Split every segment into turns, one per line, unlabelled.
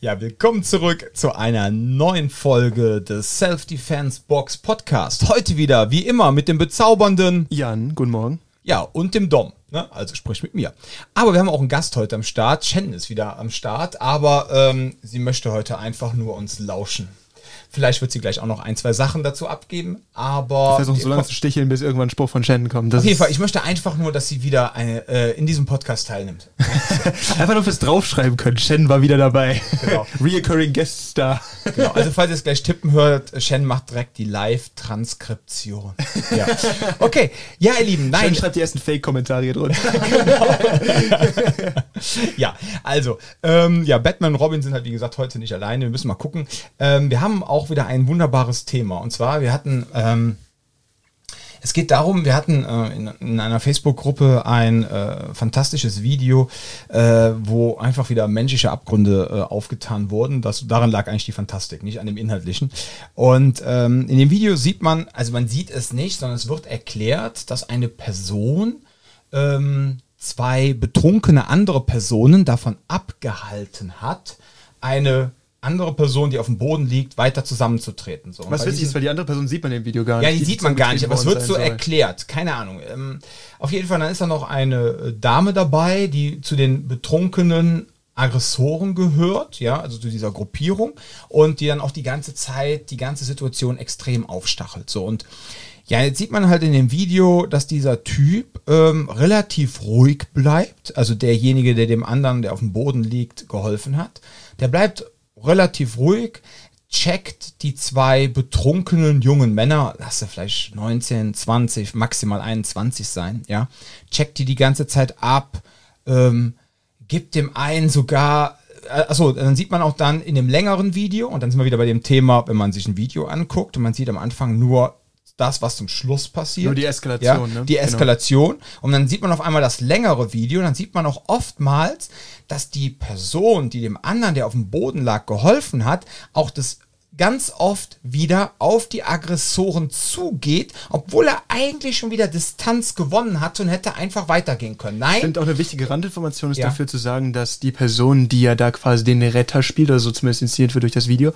Ja, willkommen zurück zu einer neuen Folge des Self-Defense Box Podcast. Heute wieder, wie immer, mit dem bezaubernden
Jan, guten Morgen.
Ja, und dem Dom. Ne? Also sprich mit mir. Aber wir haben auch einen Gast heute am Start. Shannon ist wieder am Start, aber ähm, sie möchte heute einfach nur uns lauschen. Vielleicht wird sie gleich auch noch ein, zwei Sachen dazu abgeben, aber.
Ich versuche so lange zu sticheln, bis irgendwann ein Spruch von Shannon kommt.
Das auf jeden Fall, ich möchte einfach nur, dass sie wieder eine, äh, in diesem Podcast teilnimmt.
einfach nur fürs Draufschreiben können. Shannon war wieder dabei. Genau. Reoccurring Guest Star.
Genau, also falls ihr es gleich tippen hört, Shannon macht direkt die Live-Transkription. Ja. Okay, ja, ihr Lieben, nein.
Shannon schreibt die ersten Fake-Kommentare hier drunter. genau.
ja, also, ähm, ja, Batman und Robin sind halt, wie gesagt, heute nicht alleine. Wir müssen mal gucken. Ähm, wir haben auch auch wieder ein wunderbares Thema. Und zwar, wir hatten, ähm, es geht darum, wir hatten äh, in, in, einer Facebook-Gruppe ein äh, fantastisches Video, äh, wo einfach wieder menschliche Abgründe äh, aufgetan wurden. Das, daran lag eigentlich die Fantastik, nicht an dem Inhaltlichen. Und ähm, in dem Video sieht man, also man sieht es nicht, sondern es wird erklärt, dass eine Person ähm, zwei betrunkene andere Personen davon abgehalten hat, eine andere Person, die auf dem Boden liegt, weiter zusammenzutreten. So.
Was witzig ist, weil die andere Person sieht man im Video gar
nicht. Ja, die, die sieht man gar nicht, aber es wird so soll. erklärt. Keine Ahnung. Ähm, auf jeden Fall, dann ist da noch eine äh, Dame dabei, die zu den betrunkenen Aggressoren gehört, ja, also zu dieser Gruppierung und die dann auch die ganze Zeit die ganze Situation extrem aufstachelt. So und ja, jetzt sieht man halt in dem Video, dass dieser Typ ähm, relativ ruhig bleibt. Also derjenige, der dem anderen, der auf dem Boden liegt, geholfen hat. Der bleibt relativ ruhig, checkt die zwei betrunkenen jungen Männer, lass er vielleicht 19, 20, maximal 21 sein, ja, checkt die die ganze Zeit ab, ähm, gibt dem einen sogar, äh, achso, dann sieht man auch dann in dem längeren Video, und dann sind wir wieder bei dem Thema, wenn man sich ein Video anguckt und man sieht am Anfang nur das, was zum Schluss passiert. Nur
die Eskalation,
ja, ne? Die genau. Eskalation. Genau. Und dann sieht man auf einmal das längere Video. Und dann sieht man auch oftmals, dass die Person, die dem anderen, der auf dem Boden lag, geholfen hat, auch das ganz oft wieder auf die Aggressoren zugeht, obwohl er eigentlich schon wieder Distanz gewonnen hat und hätte einfach weitergehen können. Nein. Ich
finde auch eine wichtige Randinformation ist ja. dafür zu sagen, dass die Person, die ja da quasi den Retter spielt, oder so zumindest inszeniert wird durch das Video,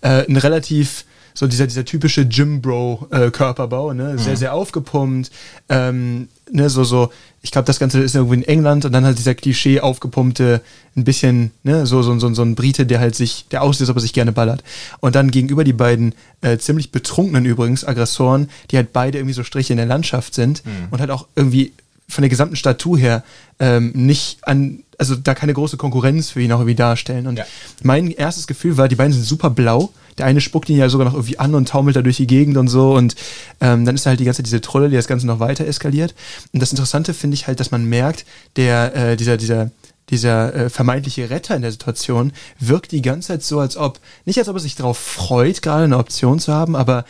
äh, ein relativ so dieser, dieser typische Gym-Bro-Körperbau, ne? Sehr, mhm. sehr aufgepumpt, ähm, ne, so, so, ich glaube, das Ganze ist irgendwo in England und dann halt dieser Klischee aufgepumpte, ein bisschen, ne, so, so, so, so ein Brite, der halt sich, der aussieht, als ob er sich gerne ballert. Und dann gegenüber die beiden äh, ziemlich betrunkenen übrigens Aggressoren, die halt beide irgendwie so Striche in der Landschaft sind mhm. und halt auch irgendwie von der gesamten Statur her ähm, nicht an, also da keine große Konkurrenz für ihn auch irgendwie darstellen. Und ja. mein erstes Gefühl war, die beiden sind super blau der eine spuckt ihn ja sogar noch irgendwie an und taumelt da durch die Gegend und so. Und ähm, dann ist da halt die ganze Zeit diese Trolle, die das Ganze noch weiter eskaliert. Und das Interessante finde ich halt, dass man merkt, der, äh, dieser, dieser, dieser äh, vermeintliche Retter in der Situation wirkt die ganze Zeit so, als ob, nicht als ob er sich darauf freut, gerade eine Option zu haben, aber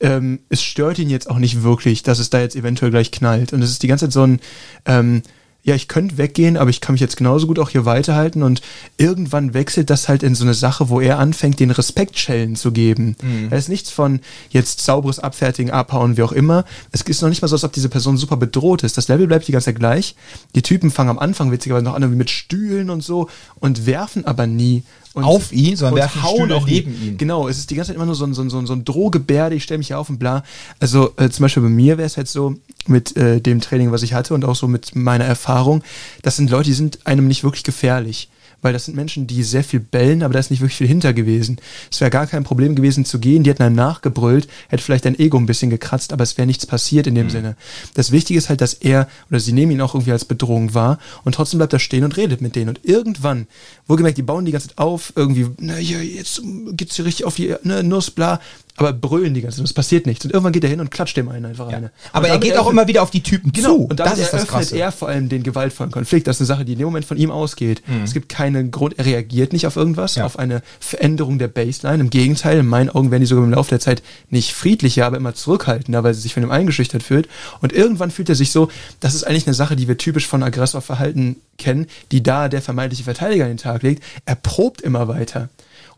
ähm, es stört ihn jetzt auch nicht wirklich, dass es da jetzt eventuell gleich knallt. Und es ist die ganze Zeit so ein, ähm, ja, ich könnte weggehen, aber ich kann mich jetzt genauso gut auch hier weiterhalten und irgendwann wechselt das halt in so eine Sache, wo er anfängt, den Respektschellen zu geben. Mhm. Da ist nichts von jetzt sauberes Abfertigen, abhauen, wie auch immer. Es ist noch nicht mal so, als ob diese Person super bedroht ist. Das Level bleibt die ganze Zeit gleich. Die Typen fangen am Anfang witzigerweise noch an mit Stühlen und so und werfen aber nie
und, auf ihn, sondern
werfen hauen auch neben ihn. Genau, es ist die ganze Zeit immer nur so ein, so ein, so ein, so ein Drohgebärde, ich stelle mich hier auf und bla. Also äh, zum Beispiel bei mir wäre es halt so, mit äh, dem Training, was ich hatte und auch so mit meiner Erfahrung, das sind Leute, die sind einem nicht wirklich gefährlich weil das sind Menschen, die sehr viel bellen, aber da ist nicht wirklich viel hinter gewesen. Es wäre gar kein Problem gewesen zu gehen, die hätten einem nachgebrüllt, hätte vielleicht dein Ego ein bisschen gekratzt, aber es wäre nichts passiert in dem mhm. Sinne. Das Wichtige ist halt, dass er oder sie nehmen ihn auch irgendwie als Bedrohung wahr und trotzdem bleibt er stehen und redet mit denen. Und irgendwann, wohlgemerkt, die bauen die ganze Zeit auf, irgendwie, na ja, jetzt geht's hier richtig auf die ne, Nuss, bla aber brüllen die ganze Zeit, es passiert nichts. Und irgendwann geht er hin und klatscht dem einen einfach ja. eine.
Aber er geht auch immer wieder auf die Typen
genau. zu. Und dann das eröffnet er vor allem den gewaltvollen Konflikt. Das ist eine Sache, die in dem Moment von ihm ausgeht. Mhm. Es gibt keinen Grund, er reagiert nicht auf irgendwas, ja. auf eine Veränderung der Baseline. Im Gegenteil, in meinen Augen werden die sogar im Laufe der Zeit nicht friedlicher, aber immer zurückhaltender, weil sie sich von ihm eingeschüchtert fühlt. Und irgendwann fühlt er sich so, das ist eigentlich eine Sache, die wir typisch von Aggressorverhalten kennen, die da der vermeintliche Verteidiger an den Tag legt. Er probt immer weiter.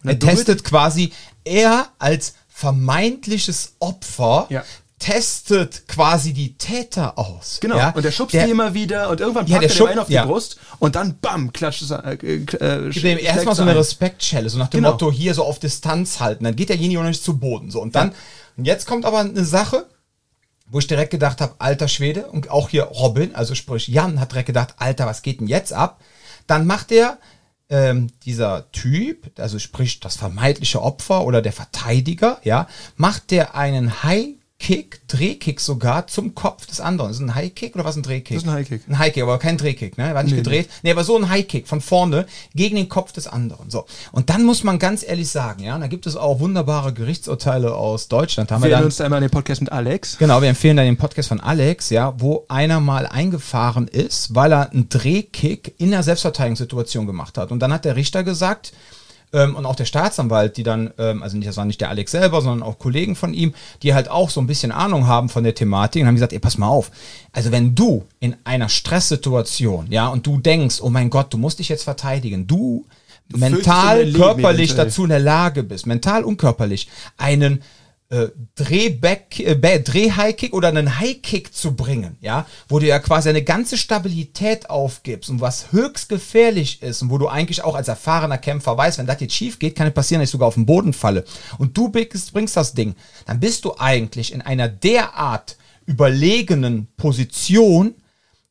er testet quasi er als vermeintliches Opfer
ja.
testet quasi die Täter aus.
Genau.
Ja?
Und der schubst der, die immer wieder und irgendwann
packt ja,
er
schub,
einen auf die ja. Brust und dann bam, klatscht es. Äh,
äh, ihm erstmal so eine Respektschelle, so nach dem genau. Motto hier so auf Distanz halten. Dann geht derjenige auch nicht zu Boden. So. Und dann, und jetzt kommt aber eine Sache, wo ich direkt gedacht habe, alter Schwede, und auch hier Robin, also sprich Jan, hat direkt gedacht, Alter, was geht denn jetzt ab? Dann macht er ähm, dieser Typ, also sprich das vermeintliche Opfer oder der Verteidiger, ja, macht der einen High Kick, Drehkick sogar zum Kopf des anderen. Ist ein High Kick oder was ein Drehkick? Das ist ein High Kick. Ein High Kick, aber kein Drehkick, ne? War nicht nee, gedreht. Nee. nee, aber so ein High Kick von vorne gegen den Kopf des anderen. So. Und dann muss man ganz ehrlich sagen, ja, da gibt es auch wunderbare Gerichtsurteile aus Deutschland.
Haben wir, dann, uns da einmal den Podcast mit Alex.
Genau, wir empfehlen da den Podcast von Alex, ja, wo einer mal eingefahren ist, weil er einen Drehkick in der Selbstverteidigungssituation gemacht hat. Und dann hat der Richter gesagt, ähm, und auch der Staatsanwalt, die dann, ähm, also nicht, das war nicht der Alex selber, sondern auch Kollegen von ihm, die halt auch so ein bisschen Ahnung haben von der Thematik und haben gesagt, ey, pass mal auf. Also wenn du in einer Stresssituation, ja, und du denkst, oh mein Gott, du musst dich jetzt verteidigen, du mental, körperlich dazu in der Lage bist, mental und körperlich, einen äh, Drehback, äh, Dreh-High-Kick oder einen High-Kick zu bringen, ja, wo du ja quasi eine ganze Stabilität aufgibst und was höchst gefährlich ist und wo du eigentlich auch als erfahrener Kämpfer weißt, wenn das jetzt schief geht, kann es passieren, dass ich sogar auf den Boden falle. Und du bringst, bringst das Ding, dann bist du eigentlich in einer derart überlegenen Position,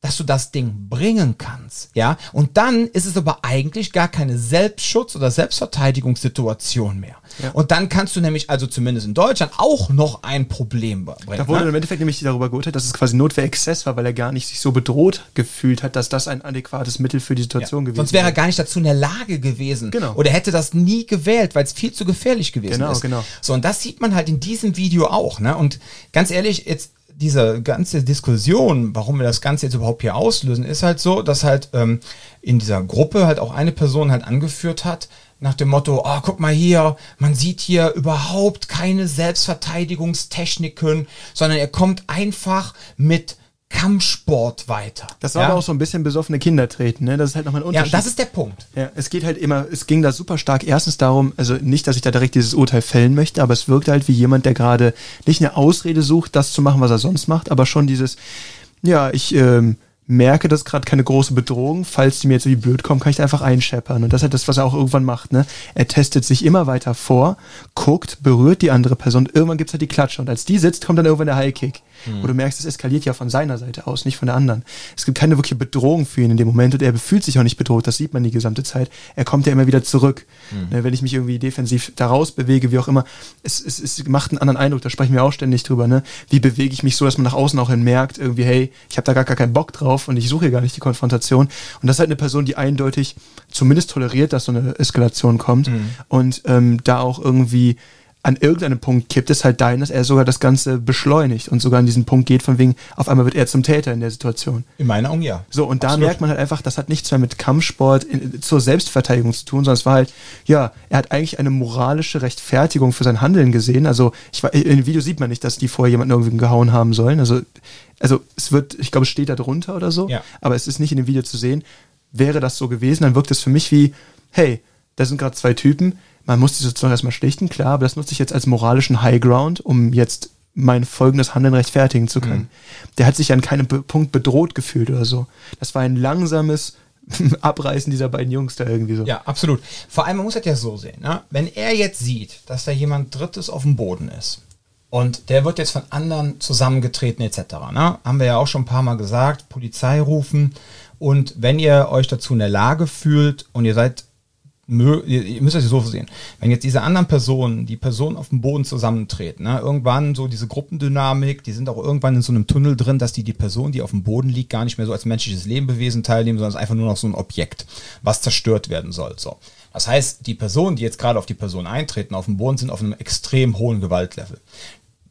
dass du das Ding bringen kannst, ja? Und dann ist es aber eigentlich gar keine Selbstschutz- oder Selbstverteidigungssituation mehr. Ja. Und dann kannst du nämlich, also zumindest in Deutschland, auch noch ein Problem bringen.
Da wurde ne? im Endeffekt nämlich darüber geurteilt, dass es quasi Notwehrexzess war, weil er gar nicht sich so bedroht gefühlt hat, dass das ein adäquates Mittel für die Situation ja. gewesen
wäre. Sonst wäre er gar nicht dazu in der Lage gewesen.
Genau.
Oder hätte das nie gewählt, weil es viel zu gefährlich gewesen
genau,
ist.
Genau, genau.
So, und das sieht man halt in diesem Video auch, ne? Und ganz ehrlich, jetzt diese ganze Diskussion, warum wir das Ganze jetzt überhaupt hier auslösen, ist halt so, dass halt ähm, in dieser Gruppe halt auch eine Person halt angeführt hat, nach dem Motto, oh, guck mal hier, man sieht hier überhaupt keine Selbstverteidigungstechniken, sondern er kommt einfach mit Kampfsport weiter.
Das war ja? aber auch so ein bisschen besoffene Kinder treten, ne? Das ist halt nochmal ein
Unterschied. Ja, das ist der Punkt.
Ja, es geht halt immer, es ging da super stark erstens darum, also nicht, dass ich da direkt dieses Urteil fällen möchte, aber es wirkt halt wie jemand, der gerade nicht eine Ausrede sucht, das zu machen, was er sonst macht, aber schon dieses, ja, ich, ähm, merke, dass gerade keine große Bedrohung, falls die mir jetzt wie blöd kommen, kann ich da einfach einscheppern. Und das ist halt das, was er auch irgendwann macht. Ne? Er testet sich immer weiter vor, guckt, berührt die andere Person. Irgendwann gibt's halt die Klatsche. Und als die sitzt, kommt dann irgendwann der Highkick. Mhm. Wo du merkst, es eskaliert ja von seiner Seite aus, nicht von der anderen. Es gibt keine wirkliche Bedrohung für ihn in dem Moment und er fühlt sich auch nicht bedroht. Das sieht man die gesamte Zeit. Er kommt ja immer wieder zurück. Mhm. Ne? Wenn ich mich irgendwie defensiv daraus bewege, wie auch immer, es, es, es macht einen anderen Eindruck. Da sprechen wir auch ständig drüber. Ne? Wie bewege ich mich so, dass man nach außen auch hin merkt, irgendwie, hey, ich habe da gar, gar keinen Bock drauf drauf und ich suche hier gar nicht die Konfrontation. Und das ist halt eine Person, die eindeutig zumindest toleriert, dass so eine Eskalation kommt mhm. und ähm, da auch irgendwie an irgendeinem Punkt kippt es halt dahin, dass er sogar das Ganze beschleunigt und sogar an diesen Punkt geht, von wegen, auf einmal wird er zum Täter in der Situation.
In meinen Augen ja.
So, und Absolut. da merkt man halt einfach, das hat nichts mehr mit Kampfsport in, zur Selbstverteidigung zu tun, sondern es war halt, ja, er hat eigentlich eine moralische Rechtfertigung für sein Handeln gesehen. Also, ich war, in dem Video sieht man nicht, dass die vorher jemanden irgendwie gehauen haben sollen. Also, also es wird, ich glaube, es steht da drunter oder so,
ja.
aber es ist nicht in dem Video zu sehen. Wäre das so gewesen, dann wirkt es für mich wie, hey, da sind gerade zwei Typen, man muss die sozusagen erstmal schlichten, klar, aber das nutze ich jetzt als moralischen Highground, um jetzt mein folgendes Handeln rechtfertigen zu können. Mhm. Der hat sich an keinem Punkt bedroht gefühlt oder so. Das war ein langsames Abreißen dieser beiden Jungs da irgendwie so.
Ja, absolut. Vor allem, man muss das ja so sehen, ne? wenn er jetzt sieht, dass da jemand Drittes auf dem Boden ist und der wird jetzt von anderen zusammengetreten etc., ne? haben wir ja auch schon ein paar Mal gesagt, Polizei rufen und wenn ihr euch dazu in der Lage fühlt und ihr seid ihr müsst euch so sehen, wenn jetzt diese anderen Personen, die Personen auf dem Boden zusammentreten, ne, irgendwann so diese Gruppendynamik, die sind auch irgendwann in so einem Tunnel drin, dass die die Person, die auf dem Boden liegt, gar nicht mehr so als menschliches Lebewesen teilnehmen, sondern es ist einfach nur noch so ein Objekt, was zerstört werden soll. So. Das heißt, die Personen, die jetzt gerade auf die Person eintreten, auf dem Boden sind auf einem extrem hohen Gewaltlevel.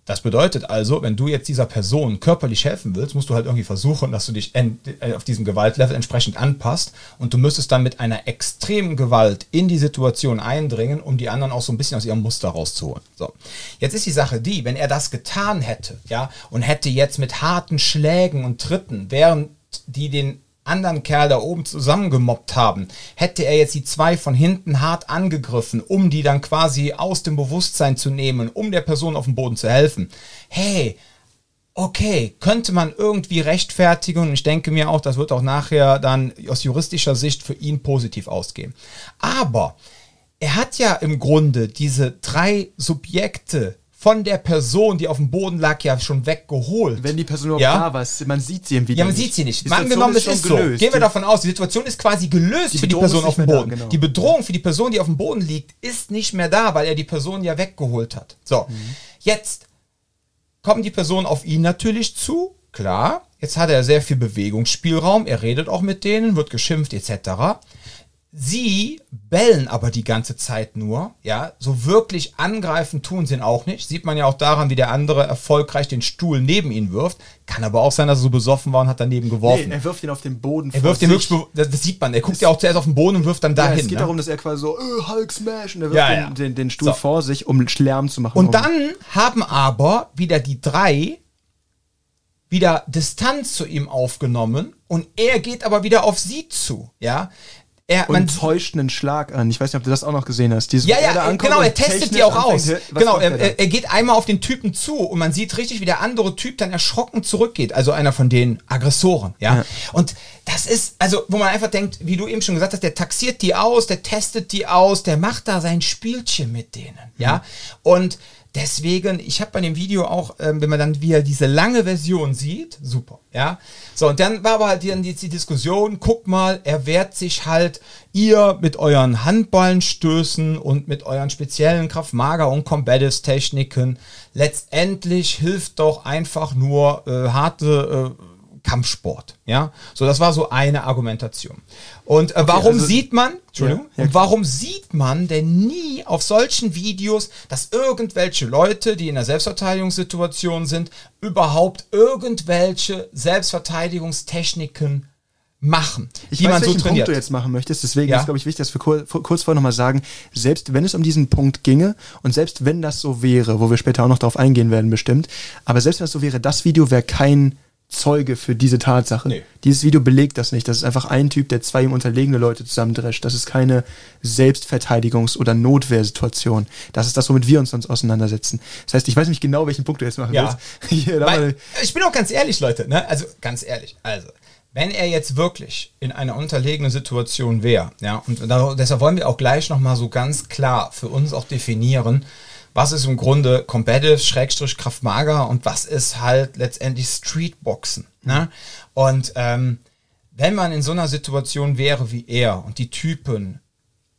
Das bedeutet also, wenn du jetzt dieser Person körperlich helfen willst, musst du halt irgendwie versuchen, dass du dich äh, auf diesem Gewaltlevel entsprechend anpasst und du müsstest dann mit einer extremen Gewalt in die Situation eindringen, um die anderen auch so ein bisschen aus ihrem Muster rauszuholen. So. Jetzt ist die Sache die, wenn er das getan hätte, ja, und hätte jetzt mit harten Schlägen und Tritten, während die den anderen Kerl da oben zusammengemobbt haben, hätte er jetzt die zwei von hinten hart angegriffen, um die dann quasi aus dem Bewusstsein zu nehmen, um der Person auf dem Boden zu helfen. Hey, okay, könnte man irgendwie rechtfertigen und ich denke mir auch, das wird auch nachher dann aus juristischer Sicht für ihn positiv ausgehen. Aber er hat ja im Grunde diese drei Subjekte von der Person, die auf dem Boden lag, ja schon weggeholt.
Wenn die Person überhaupt
ja?
da war, man sieht sie im Video.
Ja, man nicht. sieht sie nicht. Mal angenommen, es ist so. Gehen wir davon aus, die Situation ist quasi gelöst die für die Person auf dem Boden. Da, genau. Die Bedrohung für die Person, die auf dem Boden liegt, ist nicht mehr da, weil er die Person ja weggeholt hat. So, mhm. jetzt kommen die Personen auf ihn natürlich zu. Klar, jetzt hat er sehr viel Bewegungsspielraum. Er redet auch mit denen, wird geschimpft etc. Sie bellen aber die ganze Zeit nur, ja, so wirklich angreifen tun sie ihn auch nicht. Sieht man ja auch daran, wie der andere erfolgreich den Stuhl neben ihn wirft. Kann aber auch sein, dass er so besoffen war und hat daneben geworfen. Nee,
er wirft ihn auf den Boden.
Er wirft ihn wirklich, das, das, sieht man. Er guckt ja auch zuerst auf den Boden und wirft dann dahin. Ja,
es geht ne? darum, dass er quasi so, äh, Hulk Smash, und er wirft ja, ja. Den, den, den, Stuhl so. vor sich, um Lärm zu machen.
Und um. dann haben aber wieder die drei wieder Distanz zu ihm aufgenommen und er geht aber wieder auf sie zu, ja
er, und man täuscht einen Schlag an. Ich weiß nicht, ob du das auch noch gesehen hast.
Dieses, ja, ja, genau, er testet die auch aus. Genau, er, er, geht einmal auf den Typen zu und man sieht richtig, wie der andere Typ dann erschrocken zurückgeht. Also einer von den Aggressoren, ja. ja. Und das ist, also, wo man einfach denkt, wie du eben schon gesagt hast, der taxiert die aus, der testet die aus, der macht da sein Spielchen mit denen, ja. Mhm. Und Deswegen, ich habe bei dem Video auch, ähm, wenn man dann wieder diese lange Version sieht, super, ja. So, und dann war aber halt die, die, die Diskussion, guck mal, er wehrt sich halt, ihr mit euren Handballenstößen und mit euren speziellen Kraftmager- und Combatives-Techniken, letztendlich hilft doch einfach nur äh, harte äh, Kampfsport. Ja, so das war so eine Argumentation. Und äh, warum also, sieht man, Entschuldigung, ja, ja, und warum sieht man denn nie auf solchen Videos, dass irgendwelche Leute, die in einer Selbstverteidigungssituation sind, überhaupt irgendwelche Selbstverteidigungstechniken machen,
ich die weiß, man so trainiert. Punkt du jetzt machen möchtest, deswegen ja. ist glaube ich wichtig, dass wir kurz, kurz vorher nochmal sagen, selbst wenn es um diesen Punkt ginge und selbst wenn das so wäre, wo wir später auch noch darauf eingehen werden bestimmt, aber selbst wenn es so wäre, das Video wäre kein Zeuge für diese Tatsache. Nee. Dieses Video belegt das nicht. Das ist einfach ein Typ, der zwei ihm unterlegene Leute zusammendrescht. Das ist keine Selbstverteidigungs- oder Notwehrsituation. Das ist das, womit wir uns sonst auseinandersetzen. Das heißt, ich weiß nicht genau, welchen Punkt du jetzt machen ja.
willst. Hier, Weil, ich bin auch ganz ehrlich, Leute. Ne? Also ganz ehrlich. Also wenn er jetzt wirklich in einer unterlegenen Situation wäre, ja, und da, deshalb wollen wir auch gleich nochmal so ganz klar für uns auch definieren, was ist im Grunde Competitive, Schrägstrich, Kraftmager und was ist halt letztendlich Streetboxen. Ne? Und ähm, wenn man in so einer Situation wäre wie er und die Typen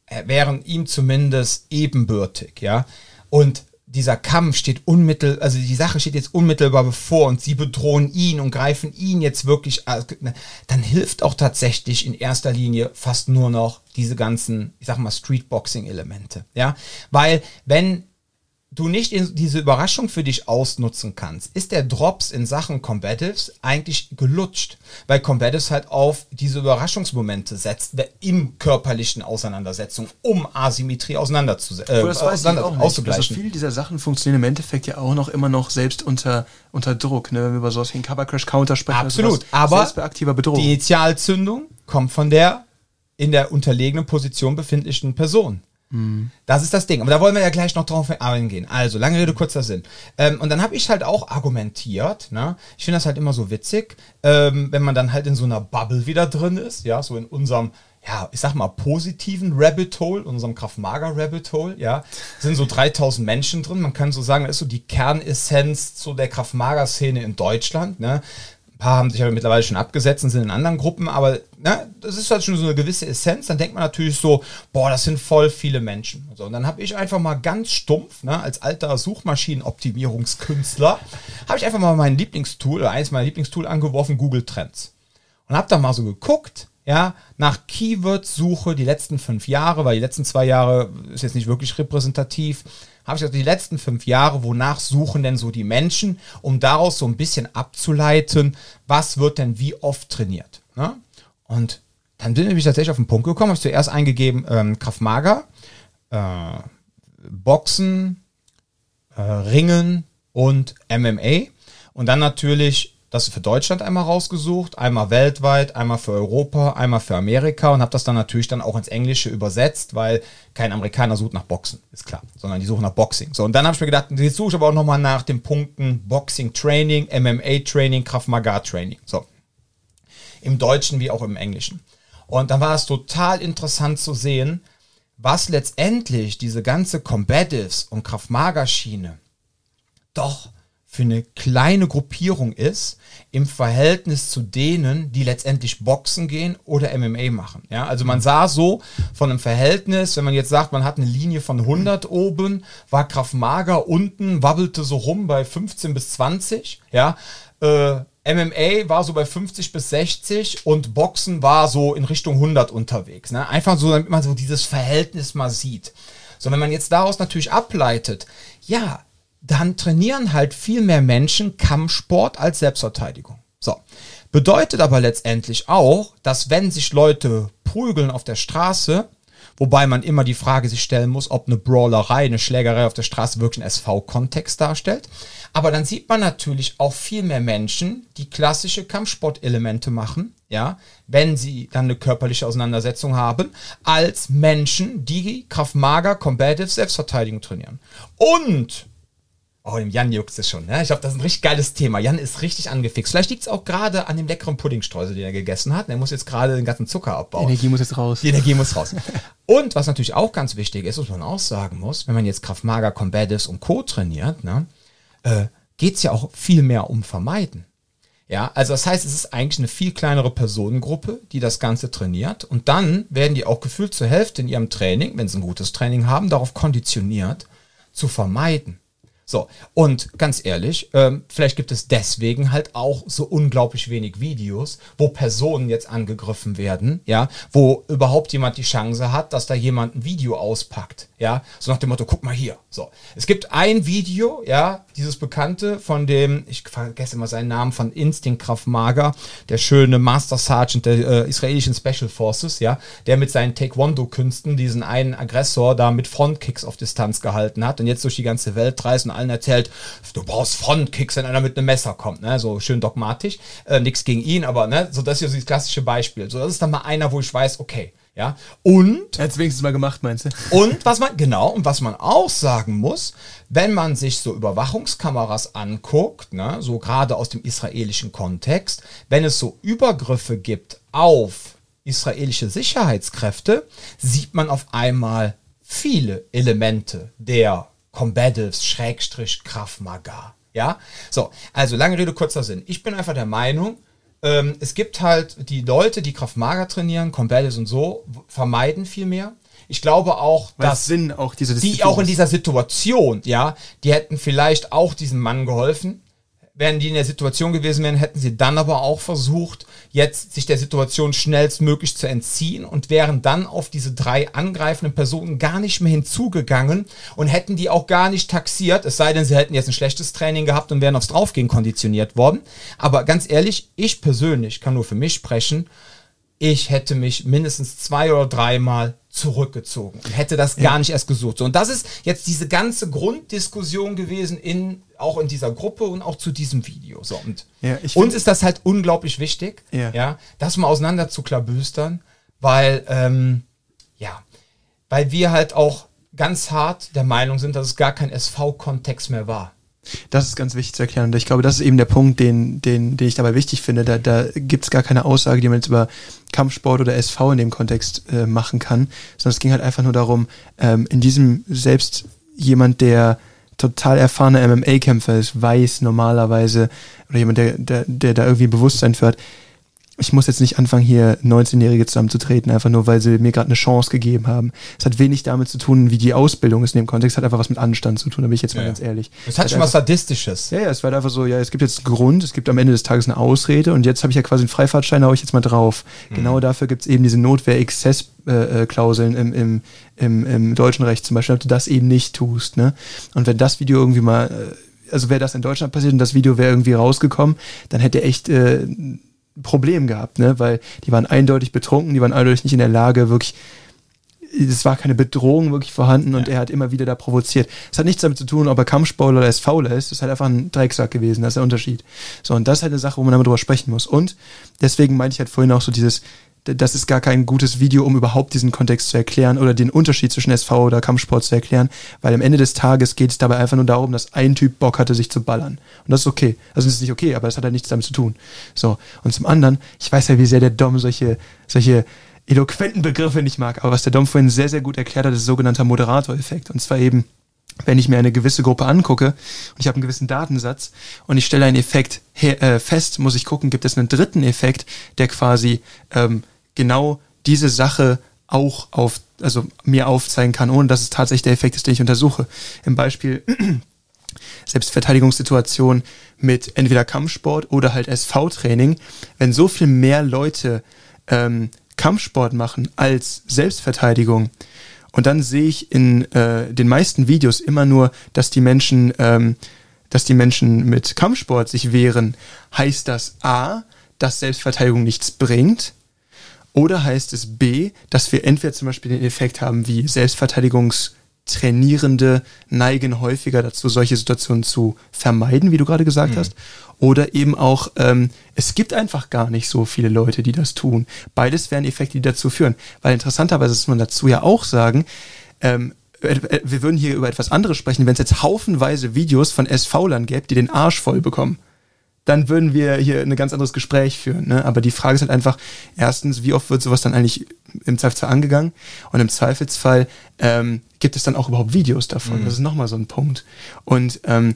äh, wären ihm zumindest ebenbürtig, ja, und dieser Kampf steht unmittelbar, also die Sache steht jetzt unmittelbar bevor und sie bedrohen ihn und greifen ihn jetzt wirklich, ne, dann hilft auch tatsächlich in erster Linie fast nur noch diese ganzen, ich sag mal, Streetboxing-Elemente, ja, weil wenn du nicht diese Überraschung für dich ausnutzen kannst, ist der Drops in Sachen Combatives eigentlich gelutscht, weil Combatives halt auf diese Überraschungsmomente setzt im körperlichen Auseinandersetzung, um Asymmetrie auseinander zu, äh,
das auseinander auszugleichen. Also viele dieser Sachen funktionieren im Endeffekt ja auch noch immer noch selbst unter, unter Druck, ne? wenn wir über sowas wie einen Cover Crash Counter sprechen.
Absolut, aber die Initialzündung kommt von der in der unterlegenen Position befindlichen Person. Das ist das Ding. Aber da wollen wir ja gleich noch drauf eingehen. Also, lange Rede, kurzer Sinn. Ähm, und dann habe ich halt auch argumentiert, ne? ich finde das halt immer so witzig, ähm, wenn man dann halt in so einer Bubble wieder drin ist, ja, so in unserem, ja, ich sag mal, positiven Rabbit Hole, unserem Kraftmager Rabbit Hole, ja, sind so 3000 Menschen drin. Man kann so sagen, das ist so die Kernessenz so der Kraftmager-Szene in Deutschland, ne? Paar haben sich aber mittlerweile schon abgesetzt und sind in anderen Gruppen, aber ne, das ist halt schon so eine gewisse Essenz. Dann denkt man natürlich so, boah, das sind voll viele Menschen. So, und dann habe ich einfach mal ganz stumpf, ne, als alter Suchmaschinenoptimierungskünstler, habe ich einfach mal mein Lieblingstool oder eins meiner Lieblingstool angeworfen, Google Trends. Und habe da mal so geguckt, ja, nach Keyword-Suche die letzten fünf Jahre, weil die letzten zwei Jahre ist jetzt nicht wirklich repräsentativ, habe ich also die letzten fünf Jahre, wonach suchen denn so die Menschen, um daraus so ein bisschen abzuleiten, was wird denn wie oft trainiert. Ne? Und dann bin ich tatsächlich auf den Punkt gekommen, habe ich zuerst eingegeben ähm, Kraftmager, äh, Boxen, äh, Ringen und MMA und dann natürlich das für Deutschland einmal rausgesucht, einmal weltweit, einmal für Europa, einmal für Amerika und habe das dann natürlich dann auch ins Englische übersetzt, weil kein Amerikaner sucht nach Boxen, ist klar, sondern die suchen nach Boxing. So, und dann habe ich mir gedacht, jetzt suche ich aber auch nochmal nach den Punkten Boxing Training, MMA Training, Krav Maga Training. So. Im Deutschen wie auch im Englischen. Und dann war es total interessant zu sehen, was letztendlich diese ganze Combatives und Krav Maga Schiene doch für eine kleine Gruppierung ist im Verhältnis zu denen, die letztendlich Boxen gehen oder MMA machen. Ja, also man sah so von einem Verhältnis, wenn man jetzt sagt, man hat eine Linie von 100 oben, war Kraft Mager unten, wabbelte so rum bei 15 bis 20. Ja, äh, MMA war so bei 50 bis 60 und Boxen war so in Richtung 100 unterwegs. Ne? Einfach so, damit man so dieses Verhältnis mal sieht. So, wenn man jetzt daraus natürlich ableitet, ja, dann trainieren halt viel mehr Menschen Kampfsport als Selbstverteidigung. So. Bedeutet aber letztendlich auch, dass wenn sich Leute prügeln auf der Straße, wobei man immer die Frage sich stellen muss, ob eine Brawlerei, eine Schlägerei auf der Straße wirklich einen SV-Kontext darstellt. Aber dann sieht man natürlich auch viel mehr Menschen, die klassische Kampfsportelemente machen, ja, wenn sie dann eine körperliche Auseinandersetzung haben, als Menschen, die Kraftmager Combative Selbstverteidigung trainieren. Und Oh, dem Jan juckt es schon. Ne? Ich glaube, das ist ein richtig geiles Thema. Jan ist richtig angefixt. Vielleicht liegt es auch gerade an dem leckeren Puddingstreusel, den er gegessen hat. Er muss jetzt gerade den ganzen Zucker abbauen.
Die Energie muss jetzt raus.
Die Energie muss raus. und was natürlich auch ganz wichtig ist, was man auch sagen muss, wenn man jetzt Kraftmager, Combatives und Co. trainiert, ne, äh, geht es ja auch viel mehr um Vermeiden. Ja, also das heißt, es ist eigentlich eine viel kleinere Personengruppe, die das Ganze trainiert. Und dann werden die auch gefühlt zur Hälfte in ihrem Training, wenn sie ein gutes Training haben, darauf konditioniert, zu vermeiden. So, und ganz ehrlich, ähm, vielleicht gibt es deswegen halt auch so unglaublich wenig Videos, wo Personen jetzt angegriffen werden, ja, wo überhaupt jemand die Chance hat, dass da jemand ein Video auspackt, ja, so nach dem Motto, guck mal hier. So, es gibt ein Video, ja, dieses bekannte von dem, ich vergesse immer seinen Namen, von Instinct Kraft Mager, der schöne Master Sergeant der äh, israelischen Special Forces, ja, der mit seinen Taekwondo-Künsten diesen einen Aggressor da mit Frontkicks auf Distanz gehalten hat und jetzt durch die ganze Welt reist und allen erzählt, du brauchst Frontkicks, wenn einer mit einem Messer kommt, ne, so schön dogmatisch, äh, nichts gegen ihn, aber ne, so das ja so das klassische Beispiel. So, das ist dann mal einer, wo ich weiß, okay, ja, und.
Es wenigstens mal gemacht, meinst du?
Und was man, genau, und was man auch sagen muss, wenn man sich so Überwachungskameras anguckt, ne, so gerade aus dem israelischen Kontext, wenn es so Übergriffe gibt auf israelische Sicherheitskräfte, sieht man auf einmal viele Elemente der Combatives, Schrägstrich, Krav Maga. Ja, so, also lange Rede, kurzer Sinn. Ich bin einfach der Meinung, ähm, es gibt halt die Leute, die Kraft Mager trainieren, Combatives und so, vermeiden viel mehr. Ich glaube auch,
Weil
dass
Sinn auch diese
die auch in dieser Situation, ja, die hätten vielleicht auch diesem Mann geholfen, wären die in der Situation gewesen wären, hätten sie dann aber auch versucht, jetzt sich der Situation schnellstmöglich zu entziehen und wären dann auf diese drei angreifenden Personen gar nicht mehr hinzugegangen und hätten die auch gar nicht taxiert, es sei denn, sie hätten jetzt ein schlechtes Training gehabt und wären aufs Draufgehen konditioniert worden. Aber ganz ehrlich, ich persönlich kann nur für mich sprechen, ich hätte mich mindestens zwei oder dreimal zurückgezogen und hätte das ja. gar nicht erst gesucht. So, und das ist jetzt diese ganze Grunddiskussion gewesen in auch in dieser Gruppe und auch zu diesem Video. So, und ja, uns ist das halt unglaublich wichtig, ja, ja das mal auseinander zu klabüstern, weil ähm, ja, weil wir halt auch ganz hart der Meinung sind, dass es gar kein SV-Kontext mehr war.
Das ist ganz wichtig zu erklären. Und ich glaube, das ist eben der Punkt, den, den, den ich dabei wichtig finde. Da, da gibt es gar keine Aussage, die man jetzt über Kampfsport oder SV in dem Kontext äh, machen kann, sondern es ging halt einfach nur darum, ähm, in diesem selbst jemand, der total erfahrener MMA-Kämpfer ist, weiß normalerweise, oder jemand, der, der, der da irgendwie Bewusstsein führt, ich muss jetzt nicht anfangen, hier 19-Jährige zusammenzutreten, einfach nur, weil sie mir gerade eine Chance gegeben haben. Es hat wenig damit zu tun, wie die Ausbildung ist in dem Kontext, hat einfach was mit Anstand zu tun, da bin ich jetzt mal ja. ganz ehrlich.
Es hat, hat schon was Sadistisches.
Ja, ja, es war halt einfach so, ja, es gibt jetzt einen Grund, es gibt am Ende des Tages eine Ausrede und jetzt habe ich ja quasi einen Freifahrtschein, hau ich jetzt mal drauf. Mhm. Genau dafür gibt es eben diese Notwehr-Exzess-Klauseln im, im, im, im deutschen Recht zum Beispiel, ob du das eben nicht tust. Ne? Und wenn das Video irgendwie mal, äh, also wäre das in Deutschland passiert und das Video wäre irgendwie rausgekommen, dann hätte echt... Äh, Problem gehabt, ne? weil die waren eindeutig betrunken, die waren eindeutig nicht in der Lage, wirklich es war keine Bedrohung wirklich vorhanden und ja. er hat immer wieder da provoziert. Es hat nichts damit zu tun, ob er Kampfsportler oder SVler ist. Das ist halt einfach ein Drecksack gewesen. Das ist der Unterschied. So, und das ist halt eine Sache, wo man damit drüber sprechen muss. Und deswegen meinte ich halt vorhin auch so dieses, das ist gar kein gutes Video, um überhaupt diesen Kontext zu erklären oder den Unterschied zwischen SV oder Kampfsport zu erklären, weil am Ende des Tages geht es dabei einfach nur darum, dass ein Typ Bock hatte, sich zu ballern. Und das ist okay. Also das ist nicht okay, aber das hat halt nichts damit zu tun. So. Und zum anderen, ich weiß ja, wie sehr der Dom solche, solche eloquenten Begriffe nicht mag, aber was der Dom vorhin sehr, sehr gut erklärt hat, ist sogenannter Moderatoreffekt. Und zwar eben, wenn ich mir eine gewisse Gruppe angucke und ich habe einen gewissen Datensatz und ich stelle einen Effekt her, äh, fest, muss ich gucken, gibt es einen dritten Effekt, der quasi ähm, genau diese Sache auch auf, also mir aufzeigen kann, ohne dass es tatsächlich der Effekt ist, den ich untersuche. Im Beispiel Selbstverteidigungssituation mit entweder Kampfsport oder halt SV-Training, wenn so viel mehr Leute ähm, Kampfsport machen als Selbstverteidigung, und dann sehe ich in äh, den meisten Videos immer nur, dass die Menschen, ähm, dass die Menschen mit Kampfsport sich wehren. Heißt das A, dass Selbstverteidigung nichts bringt? Oder heißt es B, dass wir entweder zum Beispiel den Effekt haben wie Selbstverteidigungstrainierende neigen häufiger dazu, solche Situationen zu vermeiden, wie du gerade gesagt mhm. hast. Oder eben auch, ähm, es gibt einfach gar nicht so viele Leute, die das tun. Beides wären Effekte, die dazu führen. Weil interessanterweise muss man dazu ja auch sagen, ähm, äh, äh, wir würden hier über etwas anderes sprechen, wenn es jetzt haufenweise Videos von SV-Lern gäbe, die den Arsch voll bekommen dann würden wir hier ein ganz anderes Gespräch führen. Ne? Aber die Frage ist halt einfach, erstens, wie oft wird sowas dann eigentlich im Zweifelsfall angegangen? Und im Zweifelsfall ähm, gibt es dann auch überhaupt Videos davon? Mhm. Das ist nochmal so ein Punkt. Und ähm,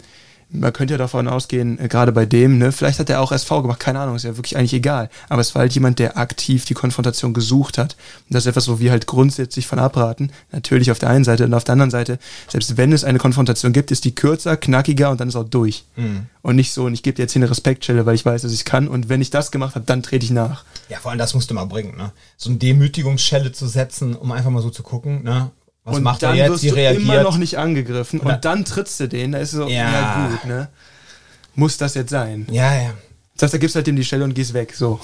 man könnte ja davon ausgehen, äh, gerade bei dem, ne, vielleicht hat er auch SV gemacht, keine Ahnung, ist ja wirklich eigentlich egal. Aber es war halt jemand, der aktiv die Konfrontation gesucht hat. Und das ist etwas, wo wir halt grundsätzlich von abraten. Natürlich auf der einen Seite und auf der anderen Seite, selbst wenn es eine Konfrontation gibt, ist die kürzer, knackiger und dann ist auch durch. Mhm. Und nicht so, und ich gebe dir jetzt hier eine Respektstelle, weil ich weiß, dass ich kann. Und wenn ich das gemacht habe, dann trete ich nach.
Ja, vor allem das musst du mal bringen, ne? So eine Demütigungsschelle zu setzen, um einfach mal so zu gucken, ne?
Was und macht dann er jetzt? Wirst du reagiert. immer noch nicht angegriffen Oder? und dann trittst du den, da ist so, ja. ja gut, ne? Muss das jetzt sein?
Ja, ja.
Das heißt, da gibst halt dem die Stelle und gehst weg. So.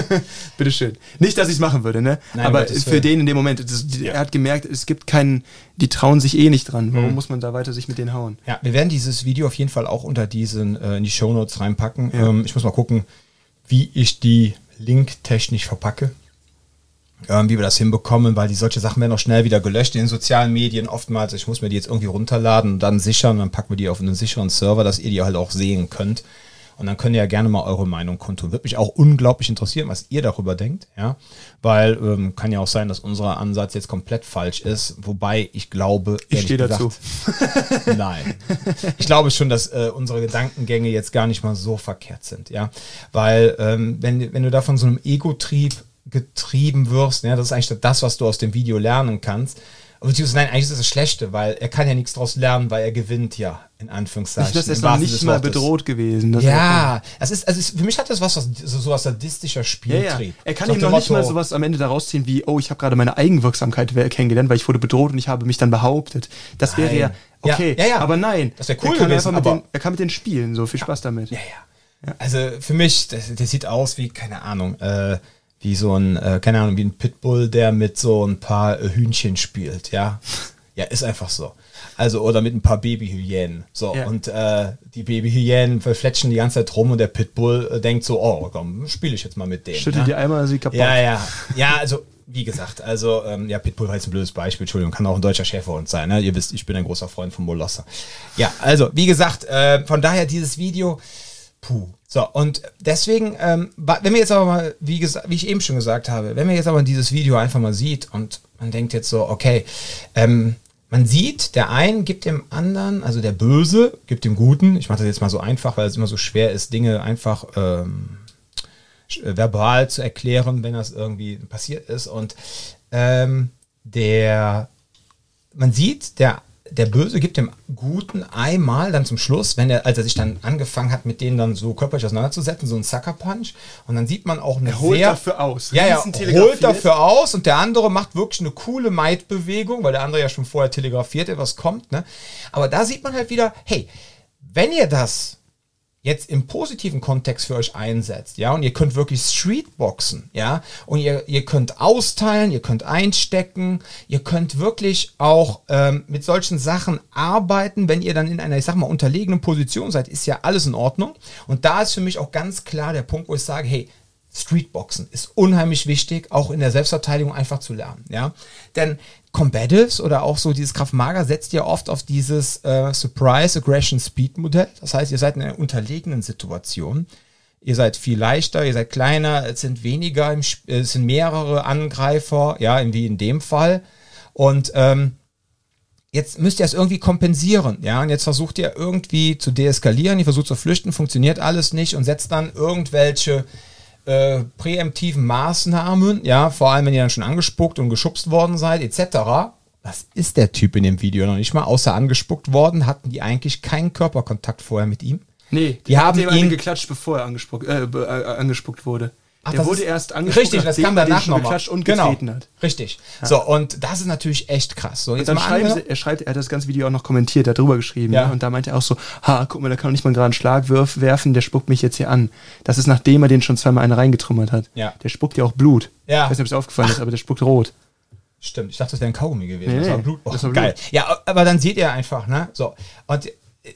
Bitteschön. Nicht, dass ich es machen würde, ne? Nein, Aber für den in dem Moment, das, er hat gemerkt, es gibt keinen, die trauen sich eh nicht dran. Warum mhm. muss man da weiter sich mit denen hauen?
Ja, wir werden dieses Video auf jeden Fall auch unter diesen, äh, in die Shownotes reinpacken. Ja. Ähm, ich muss mal gucken, wie ich die linktechnisch verpacke ähm, wie wir das hinbekommen, weil die solche Sachen werden auch schnell wieder gelöscht in den sozialen Medien oftmals. Ich muss mir die jetzt irgendwie runterladen und dann sichern, dann packen wir die auf einen sicheren Server, dass ihr die halt auch sehen könnt. Und dann könnt ihr ja gerne mal eure Meinung kundtun. Würde mich auch unglaublich interessieren, was ihr darüber denkt, ja. Weil ähm, kann ja auch sein, dass unser Ansatz jetzt komplett falsch ist. Wobei ich glaube,
ich stehe dazu.
nein. Ich glaube schon, dass äh, unsere Gedankengänge jetzt gar nicht mal so verkehrt sind, ja. Weil ähm, wenn, wenn du da von so einem Ego-Trieb getrieben wirst. Ja, das ist eigentlich das, was du aus dem Video lernen kannst. Beziehungsweise nein, eigentlich ist das das Schlechte, weil er kann ja nichts daraus lernen, weil er gewinnt ja, in Anführungszeichen.
Das ist noch nicht mal bedroht gewesen.
Das ja, das ist, also für mich hat das was, was so, so was sadistischer Spieltrieb. Ja,
ja. Er kann so eben noch nicht mal sowas am Ende daraus ziehen wie, oh, ich habe gerade meine Eigenwirksamkeit kennengelernt, weil ich wurde bedroht und ich habe mich dann behauptet. Das wäre ja, okay, ja, ja, aber nein.
Das wäre cool
er kann gewesen, mit den, er kann mit den Spielen, so viel Spaß damit.
Ja, ja. Also für mich, das, der sieht aus wie, keine Ahnung, äh, wie so ein, äh, keine Ahnung, wie ein Pitbull, der mit so ein paar äh, Hühnchen spielt, ja. Ja, ist einfach so. Also, oder mit ein paar Babyhyänen. So, ja. und äh, die Babyhyänen verfletschen die ganze Zeit rum und der Pitbull äh, denkt so, oh, komm, spiele ich jetzt mal mit denen.
Schüttel
ja?
die einmal sie kaputt.
Ja, ja. Ja, also, wie gesagt, also, ähm, ja, Pitbull war jetzt ein blödes Beispiel, Entschuldigung, kann auch ein deutscher Schäferhund sein, ne? Ihr wisst, ich bin ein großer Freund von Molosser. Ja, also, wie gesagt, äh, von daher dieses Video, puh, so, und deswegen, ähm, wenn wir jetzt aber mal, wie, wie ich eben schon gesagt habe, wenn man jetzt aber dieses Video einfach mal sieht und man denkt jetzt so, okay, ähm, man sieht, der einen gibt dem anderen, also der Böse gibt dem Guten, ich mache das jetzt mal so einfach, weil es immer so schwer ist, Dinge einfach ähm, verbal zu erklären, wenn das irgendwie passiert ist. Und ähm, der, man sieht, der der Böse gibt dem Guten einmal dann zum Schluss, wenn er, als er sich dann angefangen hat, mit denen dann so körperlich auseinanderzusetzen, so ein Sucker Punch. Und dann sieht man auch eine
er holt sehr, dafür aus.
Ja, ja, holt dafür aus und der andere macht wirklich eine coole Maidbewegung, weil der andere ja schon vorher telegrafiert, was kommt, ne? Aber da sieht man halt wieder, hey, wenn ihr das jetzt im positiven Kontext für euch einsetzt, ja, und ihr könnt wirklich Streetboxen, ja, und ihr, ihr könnt austeilen, ihr könnt einstecken, ihr könnt wirklich auch ähm, mit solchen Sachen arbeiten, wenn ihr dann in einer, ich sag mal, unterlegenen Position seid, ist ja alles in Ordnung. Und da ist für mich auch ganz klar der Punkt, wo ich sage, hey, Streetboxen ist unheimlich wichtig, auch in der Selbstverteidigung einfach zu lernen, ja, denn Combatives oder auch so dieses Kraft Mager setzt ja oft auf dieses äh, Surprise Aggression Speed Modell. Das heißt, ihr seid in einer unterlegenen Situation. Ihr seid viel leichter, ihr seid kleiner, es sind weniger, es sind mehrere Angreifer, ja, wie in dem Fall. Und ähm, jetzt müsst ihr es irgendwie kompensieren, ja, und jetzt versucht ihr irgendwie zu deeskalieren, ihr versucht zu flüchten, funktioniert alles nicht und setzt dann irgendwelche äh, präemptiven Maßnahmen, ja, vor allem wenn ihr dann schon angespuckt und geschubst worden seid, etc. Was ist der Typ in dem Video noch nicht mal? Außer angespuckt worden, hatten die eigentlich keinen Körperkontakt vorher mit ihm?
Nee, die, die haben ihn geklatscht, bevor er angespuckt, äh, äh, angespuckt wurde.
Ach, der wurde erst angesprochen,
richtig, das kam danach nochmal.
und genau, hat. Richtig. Ja. So, und das ist natürlich echt krass. So,
jetzt dann schreiben sie, er schreibt, er hat das ganze Video auch noch kommentiert, er hat drüber geschrieben. Ja. Ne? Und da meinte er auch so, ha, guck mal, da kann doch nicht mal gerade einen Schlag wirf, werfen, der spuckt mich jetzt hier an. Das ist nachdem er den schon zweimal einen reingetrümmert hat.
Ja.
Der spuckt ja auch Blut.
Ja.
Ich weiß nicht, ob es aufgefallen Ach. ist, aber der spuckt rot.
Stimmt, ich dachte, das wäre ein Kaugummi gewesen.
Nee,
das
war Blut.
Oh, das war geil. Blut. Ja, aber dann seht ihr einfach, ne? So. Und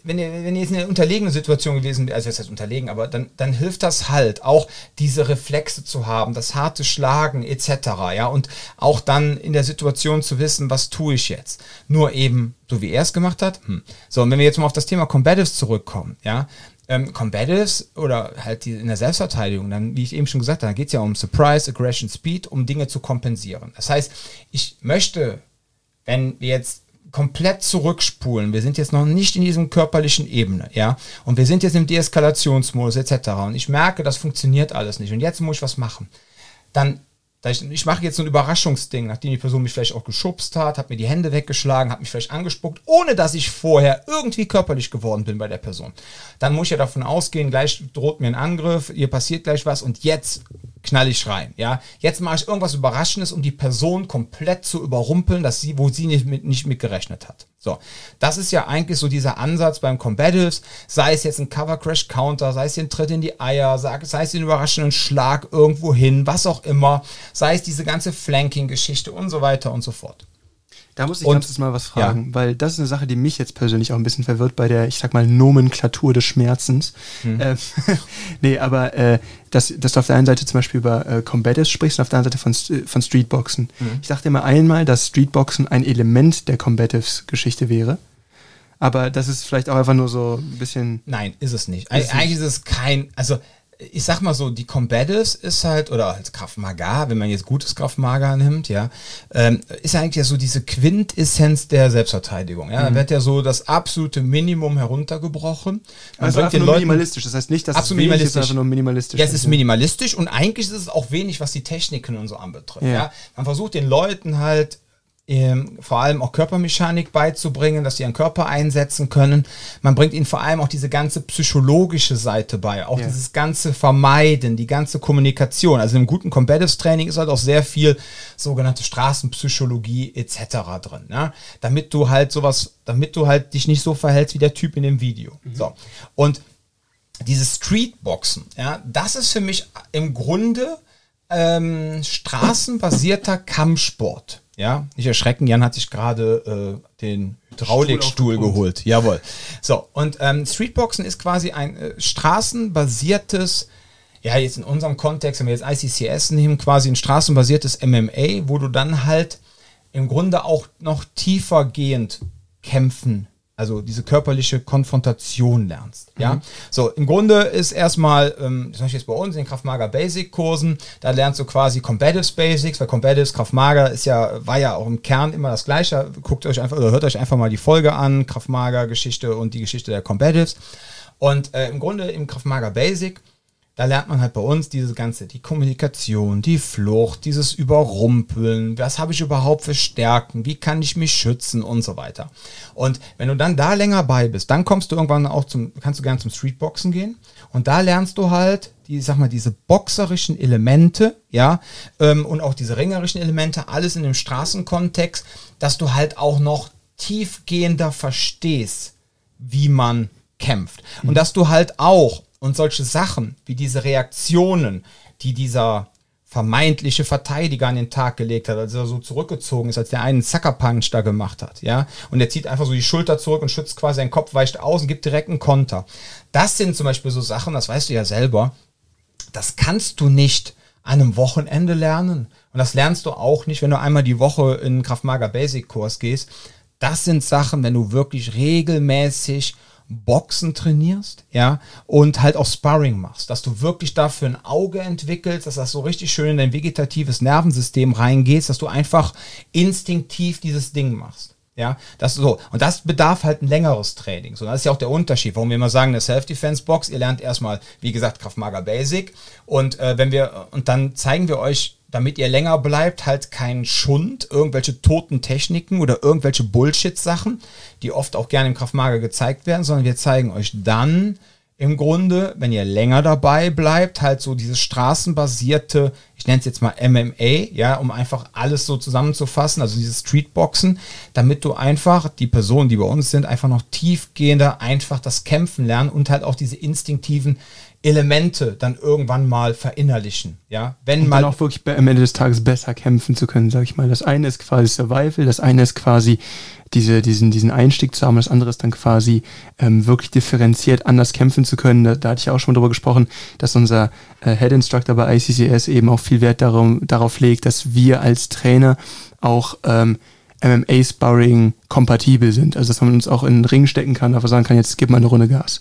wenn ihr, wenn ihr jetzt in einer unterlegenen Situation gewesen wärt, also das heißt unterlegen, aber dann, dann hilft das halt, auch diese Reflexe zu haben, das harte Schlagen etc. Ja, und auch dann in der Situation zu wissen, was tue ich jetzt. Nur eben, so wie er es gemacht hat. Hm. So, und wenn wir jetzt mal auf das Thema Combatives zurückkommen, ja, ähm, Combatives oder halt die, in der Selbstverteidigung, dann, wie ich eben schon gesagt habe, da geht es ja um Surprise, Aggression, Speed, um Dinge zu kompensieren. Das heißt, ich möchte, wenn wir jetzt komplett zurückspulen. Wir sind jetzt noch nicht in diesem körperlichen Ebene, ja. Und wir sind jetzt im Deeskalationsmodus etc. Und ich merke, das funktioniert alles nicht. Und jetzt muss ich was machen. Dann ich, mache jetzt so ein Überraschungsding, nachdem die Person mich vielleicht auch geschubst hat, hat mir die Hände weggeschlagen, hat mich vielleicht angespuckt, ohne dass ich vorher irgendwie körperlich geworden bin bei der Person. Dann muss ich ja davon ausgehen, gleich droht mir ein Angriff, ihr passiert gleich was und jetzt knall ich rein. Ja, jetzt mache ich irgendwas Überraschendes, um die Person komplett zu überrumpeln, dass sie, wo sie nicht mit, nicht mit gerechnet hat. So, das ist ja eigentlich so dieser Ansatz beim Combatives, sei es jetzt ein Cover Crash Counter, sei es ein Tritt in die Eier, sei es den überraschenden Schlag irgendwo hin, was auch immer, sei es diese ganze Flanking-Geschichte und so weiter und so fort.
Da muss ich und, ganz mal was fragen, ja. weil das ist eine Sache, die mich jetzt persönlich auch ein bisschen verwirrt bei der, ich sag mal, Nomenklatur des Schmerzens. Hm. Äh, nee, aber äh, dass, dass du auf der einen Seite zum Beispiel über äh, Combatives sprichst und auf der anderen Seite von, von Streetboxen. Hm. Ich dachte immer einmal, dass Streetboxen ein Element der Combatives-Geschichte wäre. Aber das ist vielleicht auch einfach nur so ein bisschen.
Nein, ist es nicht. Ist Eigentlich ist es kein, also ich sag mal so, die Combatives ist halt, oder als Kraft Maga, wenn man jetzt gutes Kraft Maga nimmt, ja, ähm, ist eigentlich ja so diese Quintessenz der Selbstverteidigung. Ja, mhm. da wird ja so das absolute Minimum heruntergebrochen.
Man also bringt den Leuten, minimalistisch, das heißt nicht, dass
absolut es minimalistisch. ist,
einfach nur minimalistisch.
Ja, es ist minimalistisch und eigentlich ist es auch wenig, was die Techniken und so anbetrifft. Ja. ja. Man versucht den Leuten halt ähm, vor allem auch Körpermechanik beizubringen, dass sie ihren Körper einsetzen können. Man bringt ihnen vor allem auch diese ganze psychologische Seite bei, auch ja. dieses ganze Vermeiden, die ganze Kommunikation. Also im guten Combatives Training ist halt auch sehr viel sogenannte Straßenpsychologie etc. drin, ne? damit du halt sowas, damit du halt dich nicht so verhältst wie der Typ in dem Video. Mhm. So und dieses Streetboxen, ja, das ist für mich im Grunde ähm, straßenbasierter Kampfsport. Ja, nicht erschrecken, Jan hat sich gerade äh, den Hydraulikstuhl geholt. Jawohl. So, und ähm, Streetboxen ist quasi ein äh, straßenbasiertes, ja, jetzt in unserem Kontext, wenn wir jetzt ICCS nehmen, quasi ein straßenbasiertes MMA, wo du dann halt im Grunde auch noch tiefer gehend kämpfen also diese körperliche Konfrontation lernst. Ja, mhm. so im Grunde ist erstmal, ähm, zum Beispiel jetzt bei uns in den Kraftmager Basic Kursen, da lernst du quasi Combatives Basics, weil Combatives Kraftmager ist ja, war ja auch im Kern immer das Gleiche. Guckt euch einfach oder hört euch einfach mal die Folge an, Kraftmager Geschichte und die Geschichte der Combatives. Und äh, im Grunde im Kraftmager Basic da lernt man halt bei uns diese ganze, die Kommunikation, die Flucht, dieses Überrumpeln, was habe ich überhaupt für Stärken, wie kann ich mich schützen und so weiter. Und wenn du dann da länger bei bist, dann kommst du irgendwann auch zum, kannst du gerne zum Streetboxen gehen und da lernst du halt, die, sag mal, diese boxerischen Elemente, ja, ähm, und auch diese ringerischen Elemente, alles in dem Straßenkontext, dass du halt auch noch tiefgehender verstehst, wie man kämpft. Mhm. Und dass du halt auch und solche Sachen wie diese Reaktionen, die dieser vermeintliche Verteidiger an den Tag gelegt hat, als er so zurückgezogen ist, als der einen Sucker Punch da gemacht hat, ja. Und er zieht einfach so die Schulter zurück und schützt quasi seinen Kopf, weicht aus und gibt direkt einen Konter. Das sind zum Beispiel so Sachen, das weißt du ja selber, das kannst du nicht an einem Wochenende lernen. Und das lernst du auch nicht, wenn du einmal die Woche in Kraftmager Basic Kurs gehst. Das sind Sachen, wenn du wirklich regelmäßig Boxen trainierst, ja, und halt auch Sparring machst, dass du wirklich dafür ein Auge entwickelst, dass das so richtig schön in dein vegetatives Nervensystem reingehst, dass du einfach instinktiv dieses Ding machst. Ja, das so. Und das bedarf halt ein längeres Training. So, das ist ja auch der Unterschied, warum wir immer sagen, eine Self-Defense-Box, ihr lernt erstmal, wie gesagt, Kraftmager Basic. Und äh, wenn wir, und dann zeigen wir euch damit ihr länger bleibt, halt kein Schund, irgendwelche toten Techniken oder irgendwelche Bullshit-Sachen, die oft auch gerne im Kraftmager gezeigt werden, sondern wir zeigen euch dann im Grunde, wenn ihr länger dabei bleibt, halt so dieses straßenbasierte, ich nenne es jetzt mal MMA, ja, um einfach alles so zusammenzufassen, also dieses Streetboxen, damit du einfach die Personen, die bei uns sind, einfach noch tiefgehender einfach das Kämpfen lernen und halt auch diese instinktiven Elemente dann irgendwann mal verinnerlichen. Ja,
wenn und mal auch wirklich am Ende des Tages besser kämpfen zu können, sag ich mal. Das eine ist quasi Survival, das eine ist quasi diese, diesen, diesen Einstieg zu haben, das andere ist dann quasi ähm, wirklich differenziert anders kämpfen zu können. Da, da hatte ich auch schon drüber gesprochen, dass unser äh, Head Instructor bei ICCS eben auch viel Wert darum, darauf legt, dass wir als Trainer auch ähm, MMA-Sparring kompatibel sind. Also dass man uns auch in den Ring stecken kann, aber sagen kann, jetzt gib mal eine Runde Gas.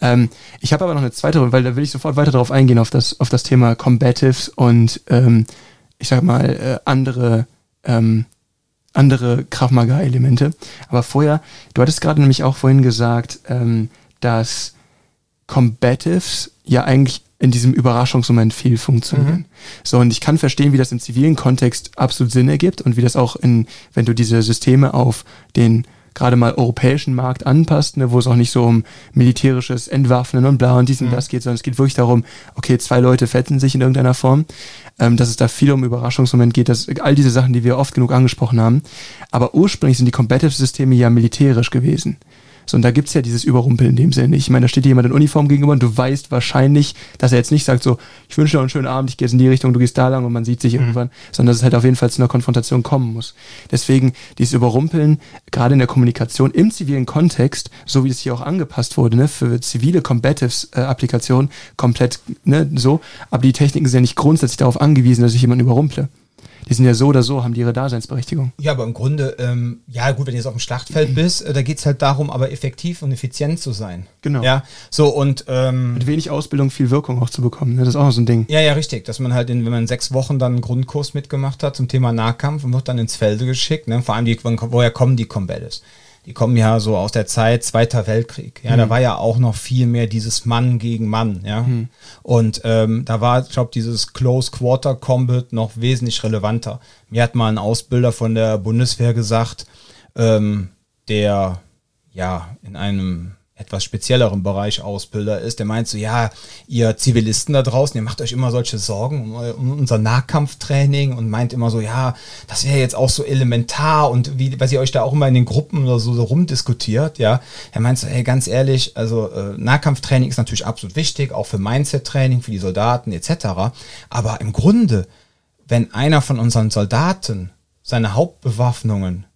Ähm, ich habe aber noch eine zweite, weil da will ich sofort weiter darauf eingehen, auf das, auf das Thema Combatives und ähm, ich sag mal, äh, andere, ähm, andere Kraftmaga-Elemente. Aber vorher, du hattest gerade nämlich auch vorhin gesagt, ähm, dass Combatives ja eigentlich in diesem Überraschungsmoment viel funktionieren. Mhm. So, und ich kann verstehen, wie das im zivilen Kontext absolut Sinn ergibt und wie das auch in, wenn du diese Systeme auf den gerade mal europäischen Markt anpasst, ne, wo es auch nicht so um militärisches Entwaffnen und bla und dies und mhm. das geht, sondern es geht wirklich darum, okay, zwei Leute fetzen sich in irgendeiner Form, ähm, dass es da viel um Überraschungsmoment geht, dass all diese Sachen, die wir oft genug angesprochen haben. Aber ursprünglich sind die Competitive-Systeme ja militärisch gewesen. So, und da gibt's ja dieses Überrumpeln in dem Sinne nicht. Ich meine, da steht dir jemand in Uniform gegenüber und du weißt wahrscheinlich, dass er jetzt nicht sagt so, ich wünsche dir einen schönen Abend, ich gehe jetzt in die Richtung, du gehst da lang und man sieht sich mhm. irgendwann, sondern dass es halt auf jeden Fall zu einer Konfrontation kommen muss. Deswegen dieses Überrumpeln, gerade in der Kommunikation im zivilen Kontext, so wie es hier auch angepasst wurde, ne, für zivile Combatives-Applikationen, äh, komplett ne, so, aber die Techniken sind ja nicht grundsätzlich darauf angewiesen, dass ich jemanden überrumple die sind ja so oder so, haben die ihre Daseinsberechtigung.
Ja, aber im Grunde, ähm, ja gut, wenn du jetzt auf dem Schlachtfeld bist, äh, da geht's halt darum, aber effektiv und effizient zu sein.
Genau.
Ja, so und ähm,
mit wenig Ausbildung viel Wirkung auch zu bekommen. Ne? Das ist auch so ein Ding.
Ja, ja, richtig. Dass man halt, in, wenn man sechs Wochen dann einen Grundkurs mitgemacht hat zum Thema Nahkampf und wird dann ins Felde geschickt, ne? vor allem die, woher kommen die Combatters? Die kommen ja so aus der Zeit Zweiter Weltkrieg. Ja, mhm. da war ja auch noch viel mehr dieses Mann gegen Mann. Ja, mhm. und ähm, da war, ich glaube, dieses Close Quarter Combat noch wesentlich relevanter. Mir hat mal ein Ausbilder von der Bundeswehr gesagt, ähm, der ja in einem etwas spezielleren Bereich Ausbilder ist, der meint so, ja, ihr Zivilisten da draußen, ihr macht euch immer solche Sorgen um, unser Nahkampftraining und meint immer so, ja, das wäre jetzt auch so elementar und wie, weil ihr euch da auch immer in den Gruppen oder so, so rumdiskutiert, ja. Er meint so, hey, ganz ehrlich, also äh, Nahkampftraining ist natürlich absolut wichtig, auch für Mindset-Training, für die Soldaten etc. Aber im Grunde, wenn einer von unseren Soldaten seine Hauptbewaffnungen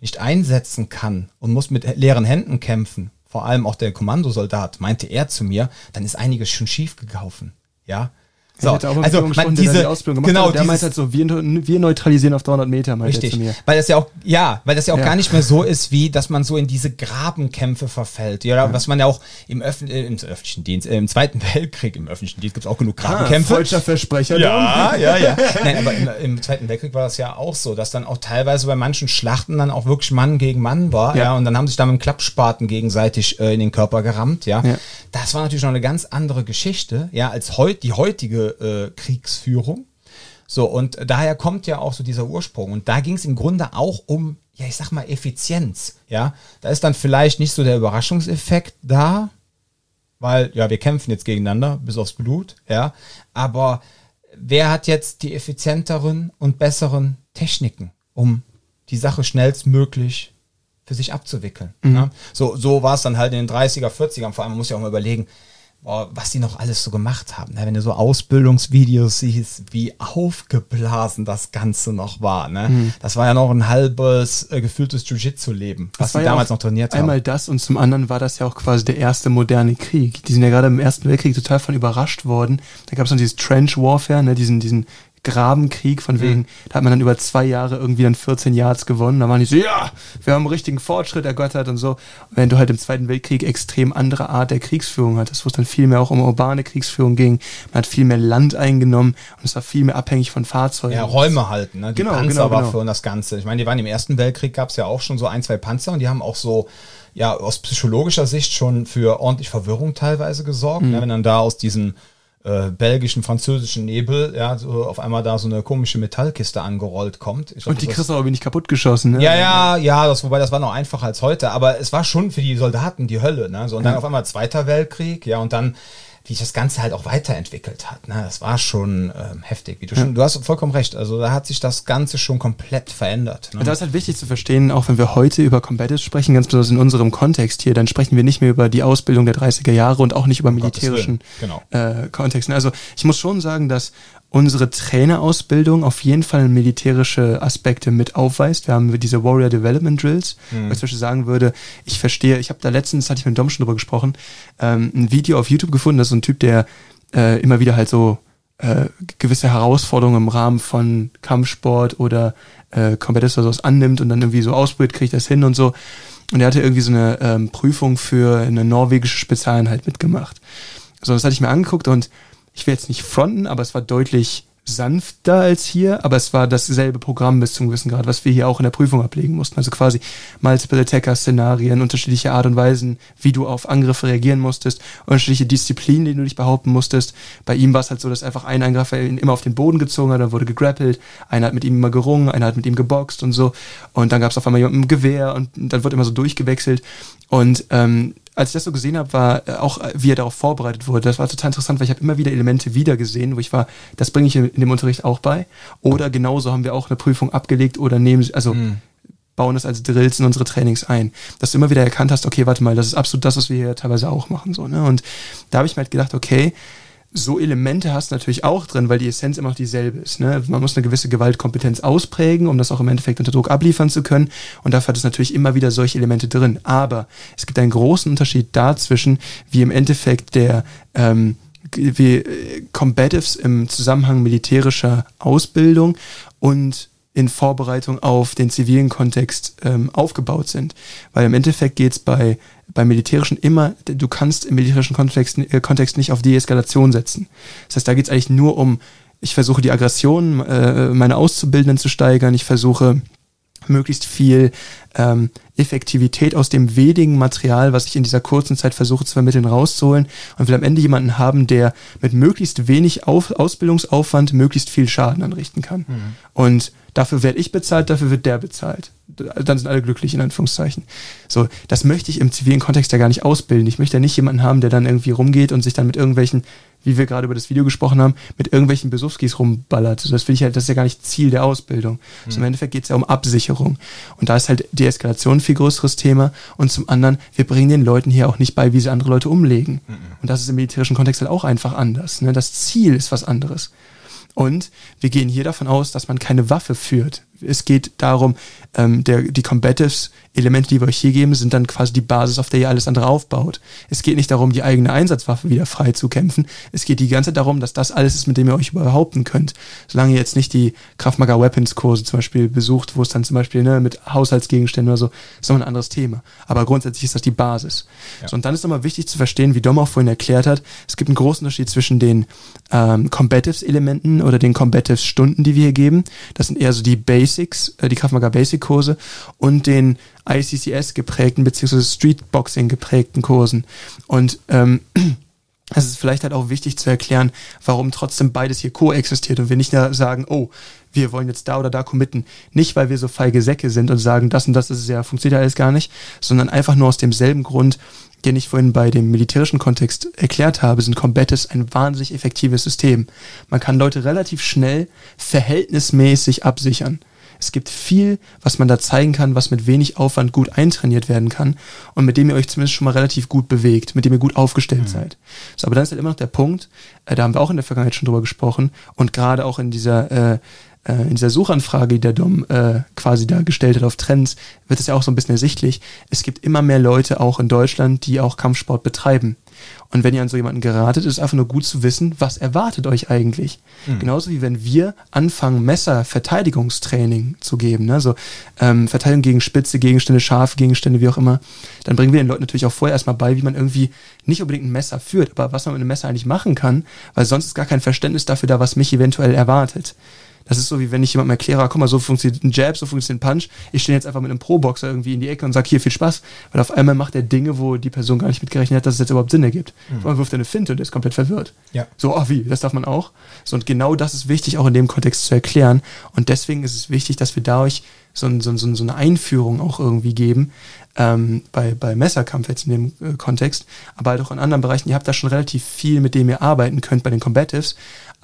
nicht einsetzen kann und muss mit leeren Händen kämpfen, vor allem auch der Kommandosoldat, meinte er zu mir, dann ist einiges schon schief gelaufen. Ja,
so, also man, diese, der die Ausbildung gemacht genau, hat, der meint halt so, wir, wir neutralisieren auf 300 Meter, meint
richtig, Weil das ja auch, ja, weil das ja auch ja. gar nicht mehr so ist, wie, dass man so in diese Grabenkämpfe verfällt, ja, ja. was man ja auch im, Öff äh, im öffentlichen Dienst, äh, im Zweiten Weltkrieg, im öffentlichen Dienst gibt's auch genug ah, Grabenkämpfe. Ah,
falscher Versprecher.
Ja, ja, ja. Nein, aber im, im, Zweiten Weltkrieg war das ja auch so, dass dann auch teilweise bei manchen Schlachten dann auch wirklich Mann gegen Mann war, ja, ja und dann haben sich da mit dem Klappspaten gegenseitig äh, in den Körper gerammt, ja. ja. Das war natürlich noch eine ganz andere Geschichte, ja, als heut, die heutige äh, Krieg Kriegsführung. So, und daher kommt ja auch so dieser Ursprung. Und da ging es im Grunde auch um, ja, ich sag mal, Effizienz. Ja, da ist dann vielleicht nicht so der Überraschungseffekt da, weil, ja, wir kämpfen jetzt gegeneinander bis aufs Blut, ja, aber wer hat jetzt die effizienteren und besseren Techniken, um die Sache schnellstmöglich für sich abzuwickeln. Mhm. Ne? So, so war es dann halt in den 30er, 40ern. Vor allem man muss ja auch mal überlegen, boah, was die noch alles so gemacht haben. Ne? Wenn du so Ausbildungsvideos siehst, wie aufgeblasen das Ganze noch war. Ne? Mhm. Das war ja noch ein halbes äh, gefühltes Jiu-Jitsu-Leben, was die damals noch trainiert
haben. Einmal das und zum anderen war das ja auch quasi der erste moderne Krieg. Die sind ja gerade im Ersten Weltkrieg total von überrascht worden. Da gab es dann dieses Trench Warfare, ne? diesen, diesen Grabenkrieg, von wegen, mhm. da hat man dann über zwei Jahre irgendwie dann 14 Yards gewonnen. Da waren die so, ja, wir haben einen richtigen Fortschritt ergattert und so. Und wenn du halt im Zweiten Weltkrieg extrem andere Art der Kriegsführung hattest, wo es dann viel mehr auch um urbane Kriegsführung ging, man hat viel mehr Land eingenommen und es war viel mehr abhängig von Fahrzeugen.
Ja, Räume halten, ne? Die
genau, Panzerwaffe
genau, genau. und das Ganze. Ich meine, die waren im Ersten Weltkrieg, gab es ja auch schon so ein, zwei Panzer und die haben auch so ja aus psychologischer Sicht schon für ordentlich Verwirrung teilweise gesorgt. Mhm. Ne? Wenn dann da aus diesen äh, belgischen, französischen Nebel, ja, so auf einmal da so eine komische Metallkiste angerollt kommt.
Glaub, und die kriegst du aber nicht kaputt geschossen, ne?
Ja, ja, ja, das, wobei das war noch einfacher als heute, aber es war schon für die Soldaten die Hölle, ne? So, und dann ja. auf einmal Zweiter Weltkrieg, ja, und dann wie sich das Ganze halt auch weiterentwickelt hat. Ne? Das war schon ähm, heftig. Wie du, schon, du hast vollkommen recht. Also da hat sich das Ganze schon komplett verändert.
Ne? Und das ist halt wichtig zu verstehen, auch wenn wir heute über Combatives sprechen, ganz besonders in unserem Kontext hier, dann sprechen wir nicht mehr über die Ausbildung der 30er Jahre und auch nicht über militärischen genau. äh, Kontexten. Also ich muss schon sagen, dass unsere Trainerausbildung auf jeden Fall militärische Aspekte mit aufweist. Wir haben diese Warrior Development Drills, mhm. wo ich zum Beispiel sagen würde, ich verstehe, ich habe da letztens, hatte ich mit Dom schon drüber gesprochen, ähm, ein Video auf YouTube gefunden, das ist so ein Typ, der äh, immer wieder halt so äh, gewisse Herausforderungen im Rahmen von Kampfsport oder äh, sowas annimmt und dann irgendwie so ausprobiert, kriegt das hin und so. Und er hatte irgendwie so eine ähm, Prüfung für eine norwegische Spezialeinheit mitgemacht. So, das hatte ich mir angeguckt und ich will jetzt nicht fronten, aber es war deutlich sanfter als hier, aber es war dasselbe Programm bis zum gewissen Grad, was wir hier auch in der Prüfung ablegen mussten. Also quasi Multiple Attacker Szenarien, unterschiedliche Art und Weisen, wie du auf Angriffe reagieren musstest, unterschiedliche Disziplinen, die du dich behaupten musstest. Bei ihm war es halt so, dass einfach ein Angreifer ihn immer auf den Boden gezogen hat, dann wurde gegrappelt, einer hat mit ihm immer gerungen, einer hat mit ihm geboxt und so. Und dann gab es auf einmal jemand mit einem Gewehr und dann wird immer so durchgewechselt. Und ähm, als ich das so gesehen habe, war äh, auch, äh, wie er darauf vorbereitet wurde, das war total interessant, weil ich habe immer wieder Elemente wieder gesehen, wo ich war, das bringe ich in, dem Unterricht auch bei. Oder genauso haben wir auch eine Prüfung abgelegt oder nehmen, also mhm. bauen das als Drills in unsere Trainings ein. Dass du immer wieder erkannt hast, okay, warte mal, das ist absolut das, was wir hier teilweise auch machen. So, ne? Und da habe ich mir halt gedacht, okay, so Elemente hast du natürlich auch drin, weil die Essenz immer noch dieselbe ist. Ne? Man muss eine gewisse Gewaltkompetenz ausprägen, um das auch im Endeffekt unter Druck abliefern zu können. Und dafür hat es natürlich immer wieder solche Elemente drin. Aber es gibt einen großen Unterschied dazwischen, wie im Endeffekt der ähm, wie äh, Combatives im Zusammenhang militärischer Ausbildung und in Vorbereitung auf den zivilen Kontext ähm, aufgebaut sind. Weil im Endeffekt geht es bei, beim Militärischen immer, du kannst im militärischen Kontext, äh, Kontext nicht auf Deeskalation setzen. Das heißt, da geht es eigentlich nur um, ich versuche die Aggression äh, meiner Auszubildenden zu steigern, ich versuche möglichst viel ähm, Effektivität aus dem wenigen Material, was ich in dieser kurzen Zeit versuche zu vermitteln, rauszuholen und will am Ende jemanden haben, der mit möglichst wenig Auf Ausbildungsaufwand möglichst viel Schaden anrichten kann. Mhm. Und dafür werde ich bezahlt, dafür wird der bezahlt. Dann sind alle glücklich, in Anführungszeichen. So, das möchte ich im zivilen Kontext ja gar nicht ausbilden. Ich möchte ja nicht jemanden haben, der dann irgendwie rumgeht und sich dann mit irgendwelchen wie wir gerade über das Video gesprochen haben, mit irgendwelchen Besowskis rumballert. Das finde ich halt, das ist ja gar nicht Ziel der Ausbildung. Mhm. Also Im Endeffekt geht es ja um Absicherung. Und da ist halt Deeskalation ein viel größeres Thema. Und zum anderen, wir bringen den Leuten hier auch nicht bei, wie sie andere Leute umlegen. Mhm. Und das ist im militärischen Kontext halt auch einfach anders. Ne? Das Ziel ist was anderes. Und wir gehen hier davon aus, dass man keine Waffe führt. Es geht darum, ähm, der, die Combatives Elemente, die wir euch hier geben, sind dann quasi die Basis, auf der ihr alles andere aufbaut. Es geht nicht darum, die eigene Einsatzwaffe wieder frei zu kämpfen. Es geht die ganze Zeit darum, dass das alles ist, mit dem ihr euch behaupten könnt. Solange ihr jetzt nicht die Kraftmager Weapons Kurse zum Beispiel besucht, wo es dann zum Beispiel ne, mit Haushaltsgegenständen oder so, ist noch ein anderes Thema. Aber grundsätzlich ist das die Basis. Ja. So, und dann ist nochmal wichtig zu verstehen, wie Dom auch vorhin erklärt hat, es gibt einen großen Unterschied zwischen den ähm, Combatives Elementen oder den Combatives Stunden, die wir hier geben. Das sind eher so die Basics, äh, die Kraftmager Basic Kurse und den ICCS geprägten beziehungsweise Streetboxing geprägten Kursen. Und ähm, es ist vielleicht halt auch wichtig zu erklären, warum trotzdem beides hier koexistiert und wir nicht sagen, oh, wir wollen jetzt da oder da committen. Nicht, weil wir so feige Säcke sind und sagen, das und das ist ja, funktioniert alles gar nicht, sondern einfach nur aus demselben Grund, den ich vorhin bei dem militärischen Kontext erklärt habe, sind Combatives ein wahnsinnig effektives System. Man kann Leute relativ schnell verhältnismäßig absichern Es gibt viel, was man da zeigen kann, was mit wenig Aufwand gut eintrainiert werden kann und mit dem ihr euch zumindest schon mal relativ gut bewegt, mit dem ihr gut aufgestellt mhm. seid. So, aber dann ist halt immer noch der Punkt, äh, da haben wir auch in der Vergangenheit schon drüber gesprochen und gerade auch in dieser äh, äh, in dieser Suchanfrage, die der Dom äh, quasi da gestellt hat auf Trends, wird es ja auch so ein bisschen ersichtlich. Es gibt immer mehr Leute auch in Deutschland, die auch Kampfsport betreiben. Und wenn ihr an so jemanden geratet, ist es einfach nur gut zu wissen, was erwartet euch eigentlich. Mhm. Genauso wie wenn wir anfangen, Messerverteidigungstraining zu geben, ne? so ähm, Verteidigung gegen spitze Gegenstände, scharfe Gegenstände, wie auch immer, dann bringen wir den Leuten natürlich auch vorher erstmal bei, wie man irgendwie nicht unbedingt ein Messer führt, aber was man mit einem Messer eigentlich machen kann, weil sonst ist gar kein Verständnis dafür da, was mich eventuell erwartet. Das ist so, wie wenn ich jemandem erkläre, guck mal, so funktioniert ein Jab, so funktioniert ein Punch. Ich stehe jetzt einfach mit einem Pro-Boxer irgendwie in die Ecke und sage, hier, viel Spaß. Weil auf einmal macht er Dinge, wo die Person gar nicht mitgerechnet hat, dass es jetzt überhaupt Sinn ergibt. Mhm. Man wirft eine Finte und der ist komplett verwirrt. Ja. So, ach wie, das darf man auch. So, und genau das ist wichtig, auch in dem Kontext zu erklären. Und deswegen ist es wichtig, dass wir da euch so, so, so, so eine Einführung auch irgendwie geben, ähm, bei, bei Messerkampf jetzt in dem äh, Kontext, aber halt auch in anderen Bereichen. Ihr habt da schon relativ viel, mit dem ihr arbeiten könnt bei den Combatives.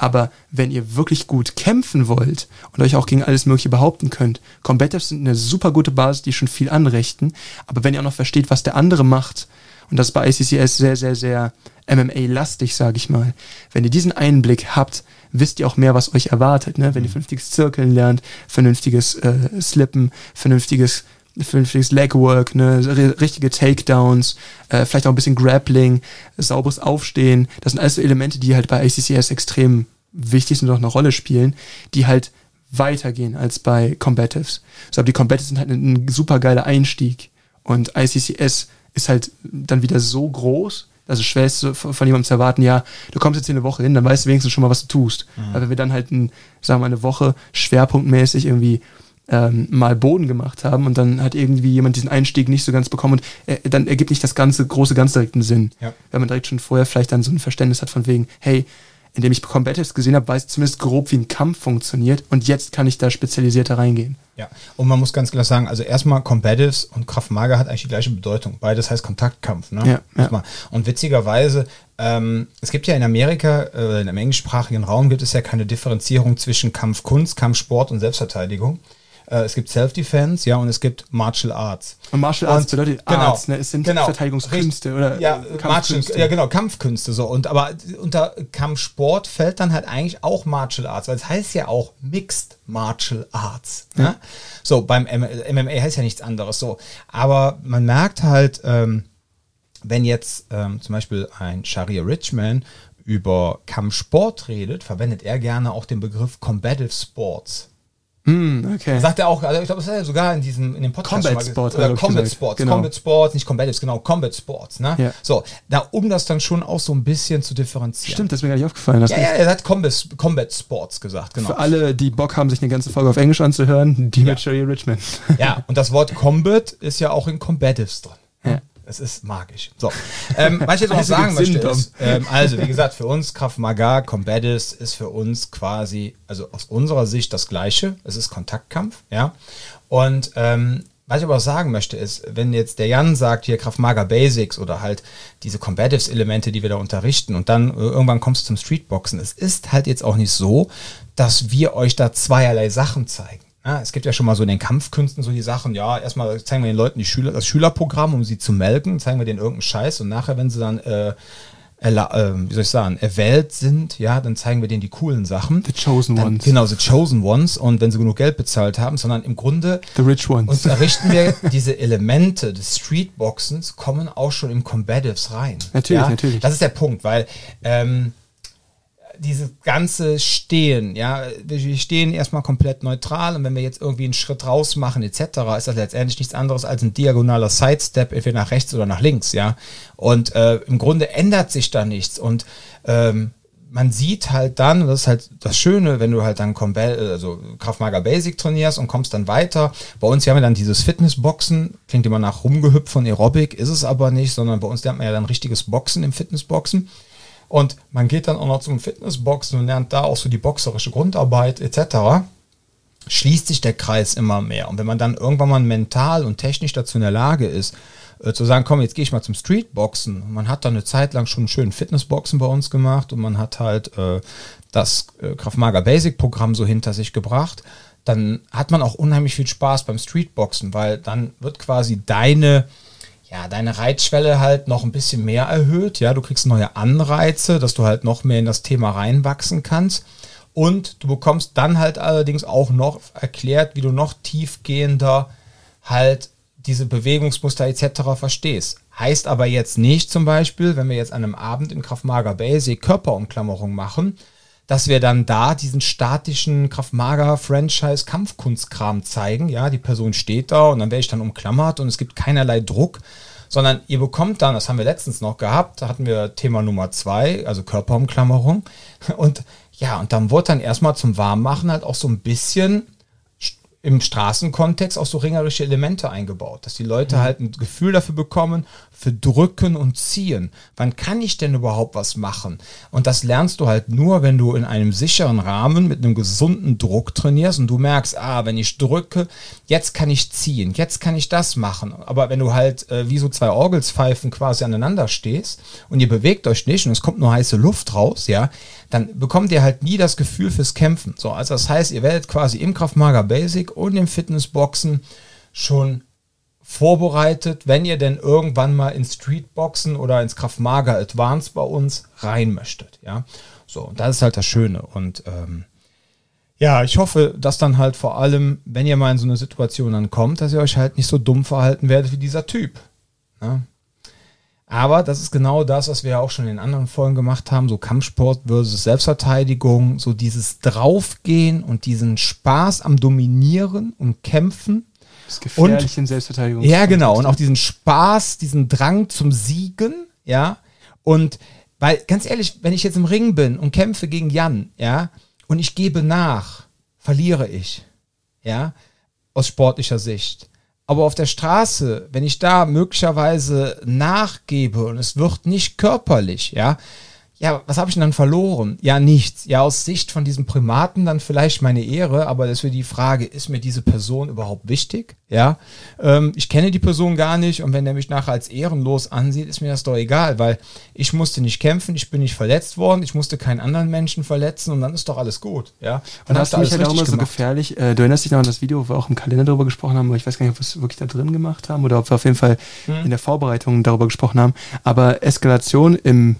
Aber wenn ihr wirklich gut kämpfen wollt und euch auch gegen alles Mögliche behaupten könnt, Combatives sind eine super gute Basis, die schon viel anrichten. Aber wenn ihr auch noch versteht, was der andere macht, und das ist bei ICCS sehr, sehr, sehr MMA-lastig, sage ich mal. Wenn ihr diesen Einblick habt, wisst ihr auch mehr, was euch erwartet. Ne? Wenn ihr mhm. vernünftiges Zirkeln lernt, vernünftiges äh, Slippen, vernünftiges vernünftiges Legwork, ne, richtige Takedowns, äh, vielleicht auch ein bisschen Grappling, sauberes Aufstehen. Das sind alles so Elemente, die halt bei ACCS extrem wichtig sind und auch eine Rolle spielen, die halt weitergehen als bei Combatives. So, aber die Combatives sind halt ein, ein super geiler Einstieg. Und ICCS ist halt dann wieder so groß, dass es schwer ist, von jemandem zu erwarten, ja, du kommst jetzt hier eine Woche hin, dann weißt du wenigstens schon mal, was du tust. Mhm. Aber wenn wir dann halt, ein, sagen wir mal, eine Woche schwerpunktmäßig irgendwie ähm, mal Boden gemacht haben und dann hat irgendwie jemand diesen Einstieg nicht so ganz bekommen und äh, dann ergibt nicht das ganze große ganz direkten Sinn. Ja. Wenn man direkt schon vorher vielleicht dann so ein Verständnis hat von wegen, hey, indem ich Combatives gesehen habe, weiß ich zumindest grob, wie ein Kampf funktioniert und jetzt kann ich da spezialisierter reingehen.
Ja, und man muss ganz klar sagen, also erstmal Combatives und Kraftmager hat eigentlich die gleiche Bedeutung. Beides heißt Kontaktkampf. Ne? Ja, ja. Und witzigerweise, ähm, es gibt ja in Amerika, äh, in dem englischsprachigen Raum gibt es ja keine Differenzierung zwischen Kampfkunst, Kampfsport und Selbstverteidigung. Äh, es gibt Self-Defense, ja, und es gibt Martial Arts.
Und Martial Arts und, bedeutet genau, Arts, ne? Es sind
genau,
Verteidigungskünste oder
ja, Kampfkünste. ja, genau, Kampfkünste so. Und aber unter Kampfsport fällt dann halt eigentlich auch Martial Arts, weil es heißt ja auch Mixed Martial Arts. Ne? Ja. So, beim MMA heißt ja nichts anderes so. Aber man merkt halt, ähm, wenn jetzt ähm, zum Beispiel ein Sharia Richman über Kampfsport redet, verwendet er gerne auch den Begriff Combative Sports.
Mm, okay.
Sagt er auch, also ich glaube, das ist ja sogar in diesem, in dem Podcast
Combat Sports.
Oder Combat Sports, genau. Combat Sports, nicht Combatives, genau, Combat Sports, ne? Ja. So, da, um das dann schon auch so ein bisschen zu differenzieren.
Stimmt, das ist mir gar nicht aufgefallen. Ja,
ja, er hat Combat, Combat Sports gesagt, genau.
Für alle, die Bock haben, sich eine ganze Folge auf Englisch anzuhören, die ja. mit Sherry Richmond.
Ja, und das Wort Combat ist ja auch in Combatives drin. Ja. Es ist magisch. So, ähm, was ich jetzt noch also sagen möchte, ist, ähm, also wie gesagt, für uns Kraft Maga, Combatis ist für uns quasi, also aus unserer Sicht das Gleiche. Es ist Kontaktkampf, ja. Und ähm, was ich aber auch sagen möchte, ist, wenn jetzt der Jan sagt, hier Kraft Maga Basics oder halt diese Combatives-Elemente, die wir da unterrichten und dann äh, irgendwann kommst du zum Streetboxen, es ist halt jetzt auch nicht so, dass wir euch da zweierlei Sachen zeigen. Ja, es gibt ja schon mal so in den Kampfkünsten so die Sachen, ja, erstmal zeigen wir den Leuten die Schüler, das Schülerprogramm, um sie zu melken, zeigen wir denen irgendeinen Scheiß und nachher, wenn sie dann, äh, äh, wie soll ich sagen, erwählt sind, ja, dann zeigen wir denen die coolen Sachen.
The Chosen
dann,
Ones.
Genau, The Chosen Ones und wenn sie genug Geld bezahlt haben, sondern im Grunde
The Rich Ones.
Und errichten wir diese Elemente des Streetboxens, kommen auch schon im Combatives rein.
Natürlich, ja? natürlich.
Das ist der Punkt, weil ähm, dieses ganze Stehen, ja, wir stehen erstmal komplett neutral und wenn wir jetzt irgendwie einen Schritt raus machen etc., ist das letztendlich nichts anderes als ein diagonaler Sidestep, entweder nach rechts oder nach links, ja. Und äh, im Grunde ändert sich da nichts und ähm, man sieht halt dann, das ist halt das Schöne, wenn du halt dann also Kraftmager Basic trainierst und kommst dann weiter. Bei uns haben wir dann dieses Fitnessboxen, klingt immer nach rumgehüpft von Aerobic, ist es aber nicht, sondern bei uns lernt man ja dann richtiges Boxen im Fitnessboxen. Und man geht dann auch noch zum Fitnessboxen und lernt da auch so die boxerische Grundarbeit etc. Schließt sich der Kreis immer mehr. Und wenn man dann irgendwann mal mental und technisch dazu in der Lage ist, äh, zu sagen, komm, jetzt gehe ich mal zum Streetboxen. Man hat dann eine Zeit lang schon schön Fitnessboxen bei uns gemacht und man hat halt äh, das äh, Kraftmager Basic Programm so hinter sich gebracht dann hat man auch unheimlich viel Spaß beim Streetboxen, weil dann wird quasi deine ja, deine Reizschwelle halt noch ein bisschen mehr erhöht. Ja, du kriegst neue Anreize, dass du halt noch mehr in das Thema reinwachsen kannst. Und du bekommst dann halt allerdings auch noch erklärt, wie du noch tiefgehender halt diese Bewegungsmuster etc. verstehst. Heißt aber jetzt nicht zum Beispiel, wenn wir jetzt an einem Abend in Kraftmager Basic Körperumklammerung machen, dass wir dann da diesen statischen Kraftmager Franchise Kampfkunstkram zeigen. Ja, die Person steht da und dann werde ich dann umklammert und es gibt keinerlei Druck, sondern ihr bekommt dann, das haben wir letztens noch gehabt, da hatten wir Thema Nummer zwei, also Körperumklammerung und ja, und dann wurde dann erstmal zum Warmmachen halt auch so ein bisschen im Straßenkontext auch so ringerische Elemente eingebaut, dass die Leute mhm. halt ein Gefühl dafür bekommen, für Drücken und Ziehen. Wann kann ich denn überhaupt was machen? Und das lernst du halt nur, wenn du in einem sicheren Rahmen mit einem gesunden Druck trainierst und du merkst, ah, wenn ich drücke, jetzt kann ich ziehen, jetzt kann ich das machen. Aber wenn du halt äh, wie so zwei Orgelspfeifen quasi aneinander stehst und ihr bewegt euch nicht und es kommt nur heiße Luft raus, ja, dann bekommt ihr halt nie das Gefühl fürs Kämpfen. So, also das heißt, ihr werdet quasi im Kraftmager Basic und im Fitnessboxen schon vorbereitet, wenn ihr denn irgendwann mal ins Streetboxen oder ins Kraftmager Advanced bei uns rein möchtet. Ja, so, und das ist halt das Schöne. Und ähm, ja, ich hoffe, dass dann halt vor allem, wenn ihr mal in so eine Situation dann kommt, dass ihr euch halt nicht so dumm verhalten werdet wie dieser Typ. Ja? Aber das ist genau das, was wir ja auch schon in anderen Folgen gemacht haben, so Kampfsport versus Selbstverteidigung, so dieses Draufgehen und diesen Spaß am Dominieren und Kämpfen.
Das gefährlich in Selbstverteidigung.
Ja, genau. Und auch diesen Spaß, diesen Drang zum Siegen, ja. Und weil, ganz ehrlich, wenn ich jetzt im Ring bin und kämpfe gegen Jan, ja, und ich gebe nach, verliere ich, ja, aus sportlicher Sicht. Aber auf der Straße, wenn ich da möglicherweise nachgebe und es wird nicht körperlich, ja, ja, was habe ich denn dann verloren? Ja, nichts. Ja, aus Sicht von diesem Primaten dann vielleicht meine Ehre, aber das wäre die Frage, ist mir diese Person überhaupt wichtig? Ja, ähm, ich kenne die Person gar nicht und wenn der mich nachher als ehrenlos ansieht, ist mir das doch egal, weil ich musste nicht kämpfen, ich bin nicht verletzt worden, ich musste keinen anderen Menschen verletzen und dann ist doch alles gut. Ja,
und hast du mich halt auch immer so gefährlich. Äh, du erinnerst dich noch an das Video, wo wir auch im Kalender darüber gesprochen haben, aber ich weiß gar nicht, ob wir es wirklich da drin gemacht haben oder ob wir auf jeden Fall hm. in der Vorbereitung darüber gesprochen haben. Aber Eskalation im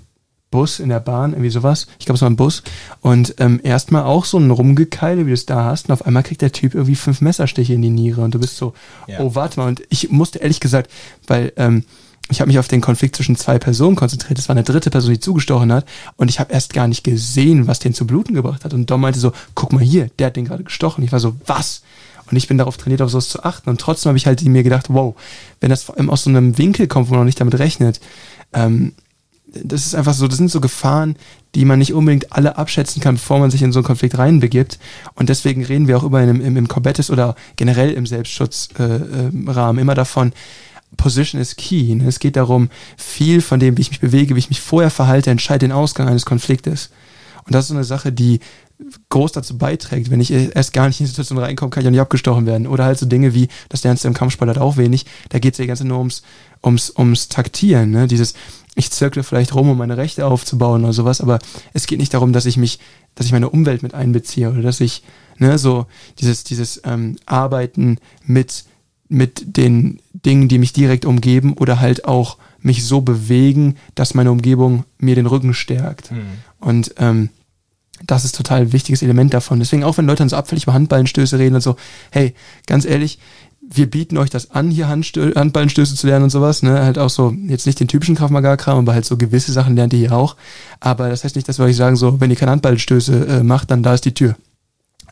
Bus, in der Bahn, irgendwie sowas. Ich glaube, es war ein Bus. Und ähm, erstmal auch so ein Rumgekeile, wie du es da hast. Und auf einmal kriegt der Typ irgendwie fünf Messerstiche in die Niere. Und du bist so, ja. oh, warte mal. Und ich musste ehrlich gesagt, weil ähm, ich habe mich auf den Konflikt zwischen zwei Personen konzentriert. Es war eine dritte Person, die zugestochen hat. Und ich habe erst gar nicht gesehen, was den zu bluten gebracht hat. Und Dom meinte so, guck mal hier, der hat den gerade gestochen. Ich war so, was? Und ich bin darauf trainiert, auf sowas zu achten. Und trotzdem habe ich halt mir gedacht, wow, wenn das vor allem aus so einem Winkel kommt, wo man noch nicht damit rechnet, ähm, das ist einfach so, das sind so Gefahren, die man nicht unbedingt alle abschätzen kann, bevor man sich in so einen Konflikt reinbegibt. Und deswegen reden wir auch immer im, im, im Corbettes oder generell im Selbstschutzrahmen äh, äh, immer davon, Position is key. Ne? Es geht darum, viel von dem, wie ich mich bewege, wie ich mich vorher verhalte, entscheidet den Ausgang eines Konfliktes. Und das ist so eine Sache, die groß dazu beiträgt. Wenn ich erst gar nicht in die Situation reinkomme, kann ich auch nicht abgestochen werden. Oder halt so Dinge wie, das lernst du im Kampfsport halt auch wenig, da geht es ja ganz nur ums, ums, ums Taktieren. Ne? Dieses, ich zirkle vielleicht rum, um meine Rechte aufzubauen oder sowas, aber es geht nicht darum, dass ich mich, dass ich meine Umwelt mit einbeziehe oder dass ich, ne, so dieses, dieses ähm, Arbeiten mit, mit den Dingen, die mich direkt umgeben oder halt auch mich so bewegen, dass meine Umgebung mir den Rücken stärkt. Mhm. Und ähm, das ist total ein wichtiges Element davon. Deswegen auch wenn Leute dann so abfällig über Handballenstöße reden und so, hey, ganz ehrlich, wir bieten euch das an, hier Handstö Handballenstöße zu lernen und sowas, ne? Halt auch so, jetzt nicht den typischen Kraftmagar-Kram, aber halt so gewisse Sachen lernt ihr hier auch. Aber das heißt nicht, dass wir euch sagen, so, wenn ihr keine Handballenstöße äh, macht, dann da ist die Tür.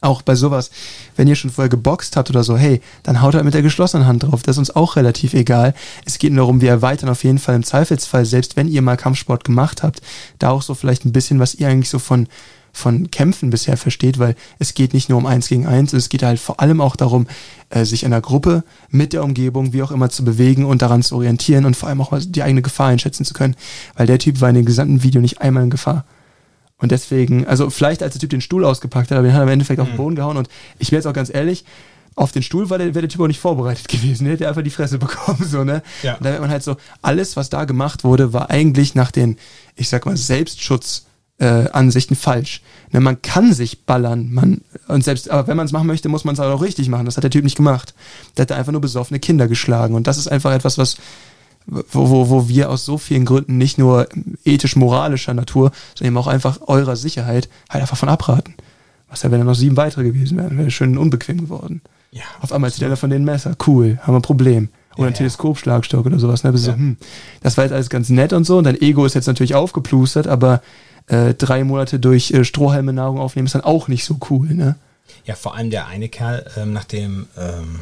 Auch bei sowas, wenn ihr schon vorher geboxt habt oder so, hey, dann haut halt mit der geschlossenen Hand drauf. Das ist uns auch relativ egal. Es geht nur darum, wir erweitern auf jeden Fall im Zweifelsfall, selbst wenn ihr mal Kampfsport gemacht habt, da auch so vielleicht ein bisschen, was ihr eigentlich so von von Kämpfen bisher versteht, weil es geht nicht nur um eins gegen eins, es geht halt vor allem auch darum, äh, sich in einer Gruppe mit der Umgebung, wie auch immer, zu bewegen und daran zu orientieren und vor allem auch die eigene Gefahr einschätzen zu können, weil der Typ war in dem gesamten Video nicht einmal in Gefahr. Und deswegen, also vielleicht als der Typ den Stuhl ausgepackt hat, aber den hat er im Endeffekt mhm. auf den mhm. Boden gehauen und ich wäre jetzt auch ganz ehrlich, auf den Stuhl war der, wäre der Typ auch nicht vorbereitet gewesen, der hätte einfach die Fresse bekommen, so, ne? Ja. Und da wird man halt so, alles, was da gemacht wurde, war eigentlich nach den, ich sag mal, Selbstschutz äh, Ansichten falsch. Ne, man kann sich ballern, man und selbst, aber wenn man es machen möchte, muss man es auch richtig machen. Das hat der Typ nicht gemacht. Der hat einfach nur besoffene Kinder geschlagen und das ist einfach etwas, was wo, wo, wo wir aus so vielen Gründen nicht nur ethisch-moralischer Natur, sondern eben auch einfach eurer Sicherheit halt einfach von abraten. Was ja, wenn da noch sieben weitere gewesen wären, wäre schön unbequem geworden. Ja, Auf einmal zieht einer von den Messer. Cool, haben wir ein Problem. Oder ja, ein Teleskopschlagstock oder sowas. Ne? Ja. So, hm, das war jetzt alles ganz nett und so. Und dein Ego ist jetzt natürlich aufgeplustert, aber äh, drei Monate durch äh, Strohhalme Nahrung aufnehmen ist dann auch nicht so cool. Ne?
Ja, vor allem der eine Kerl ähm, nach dem ähm,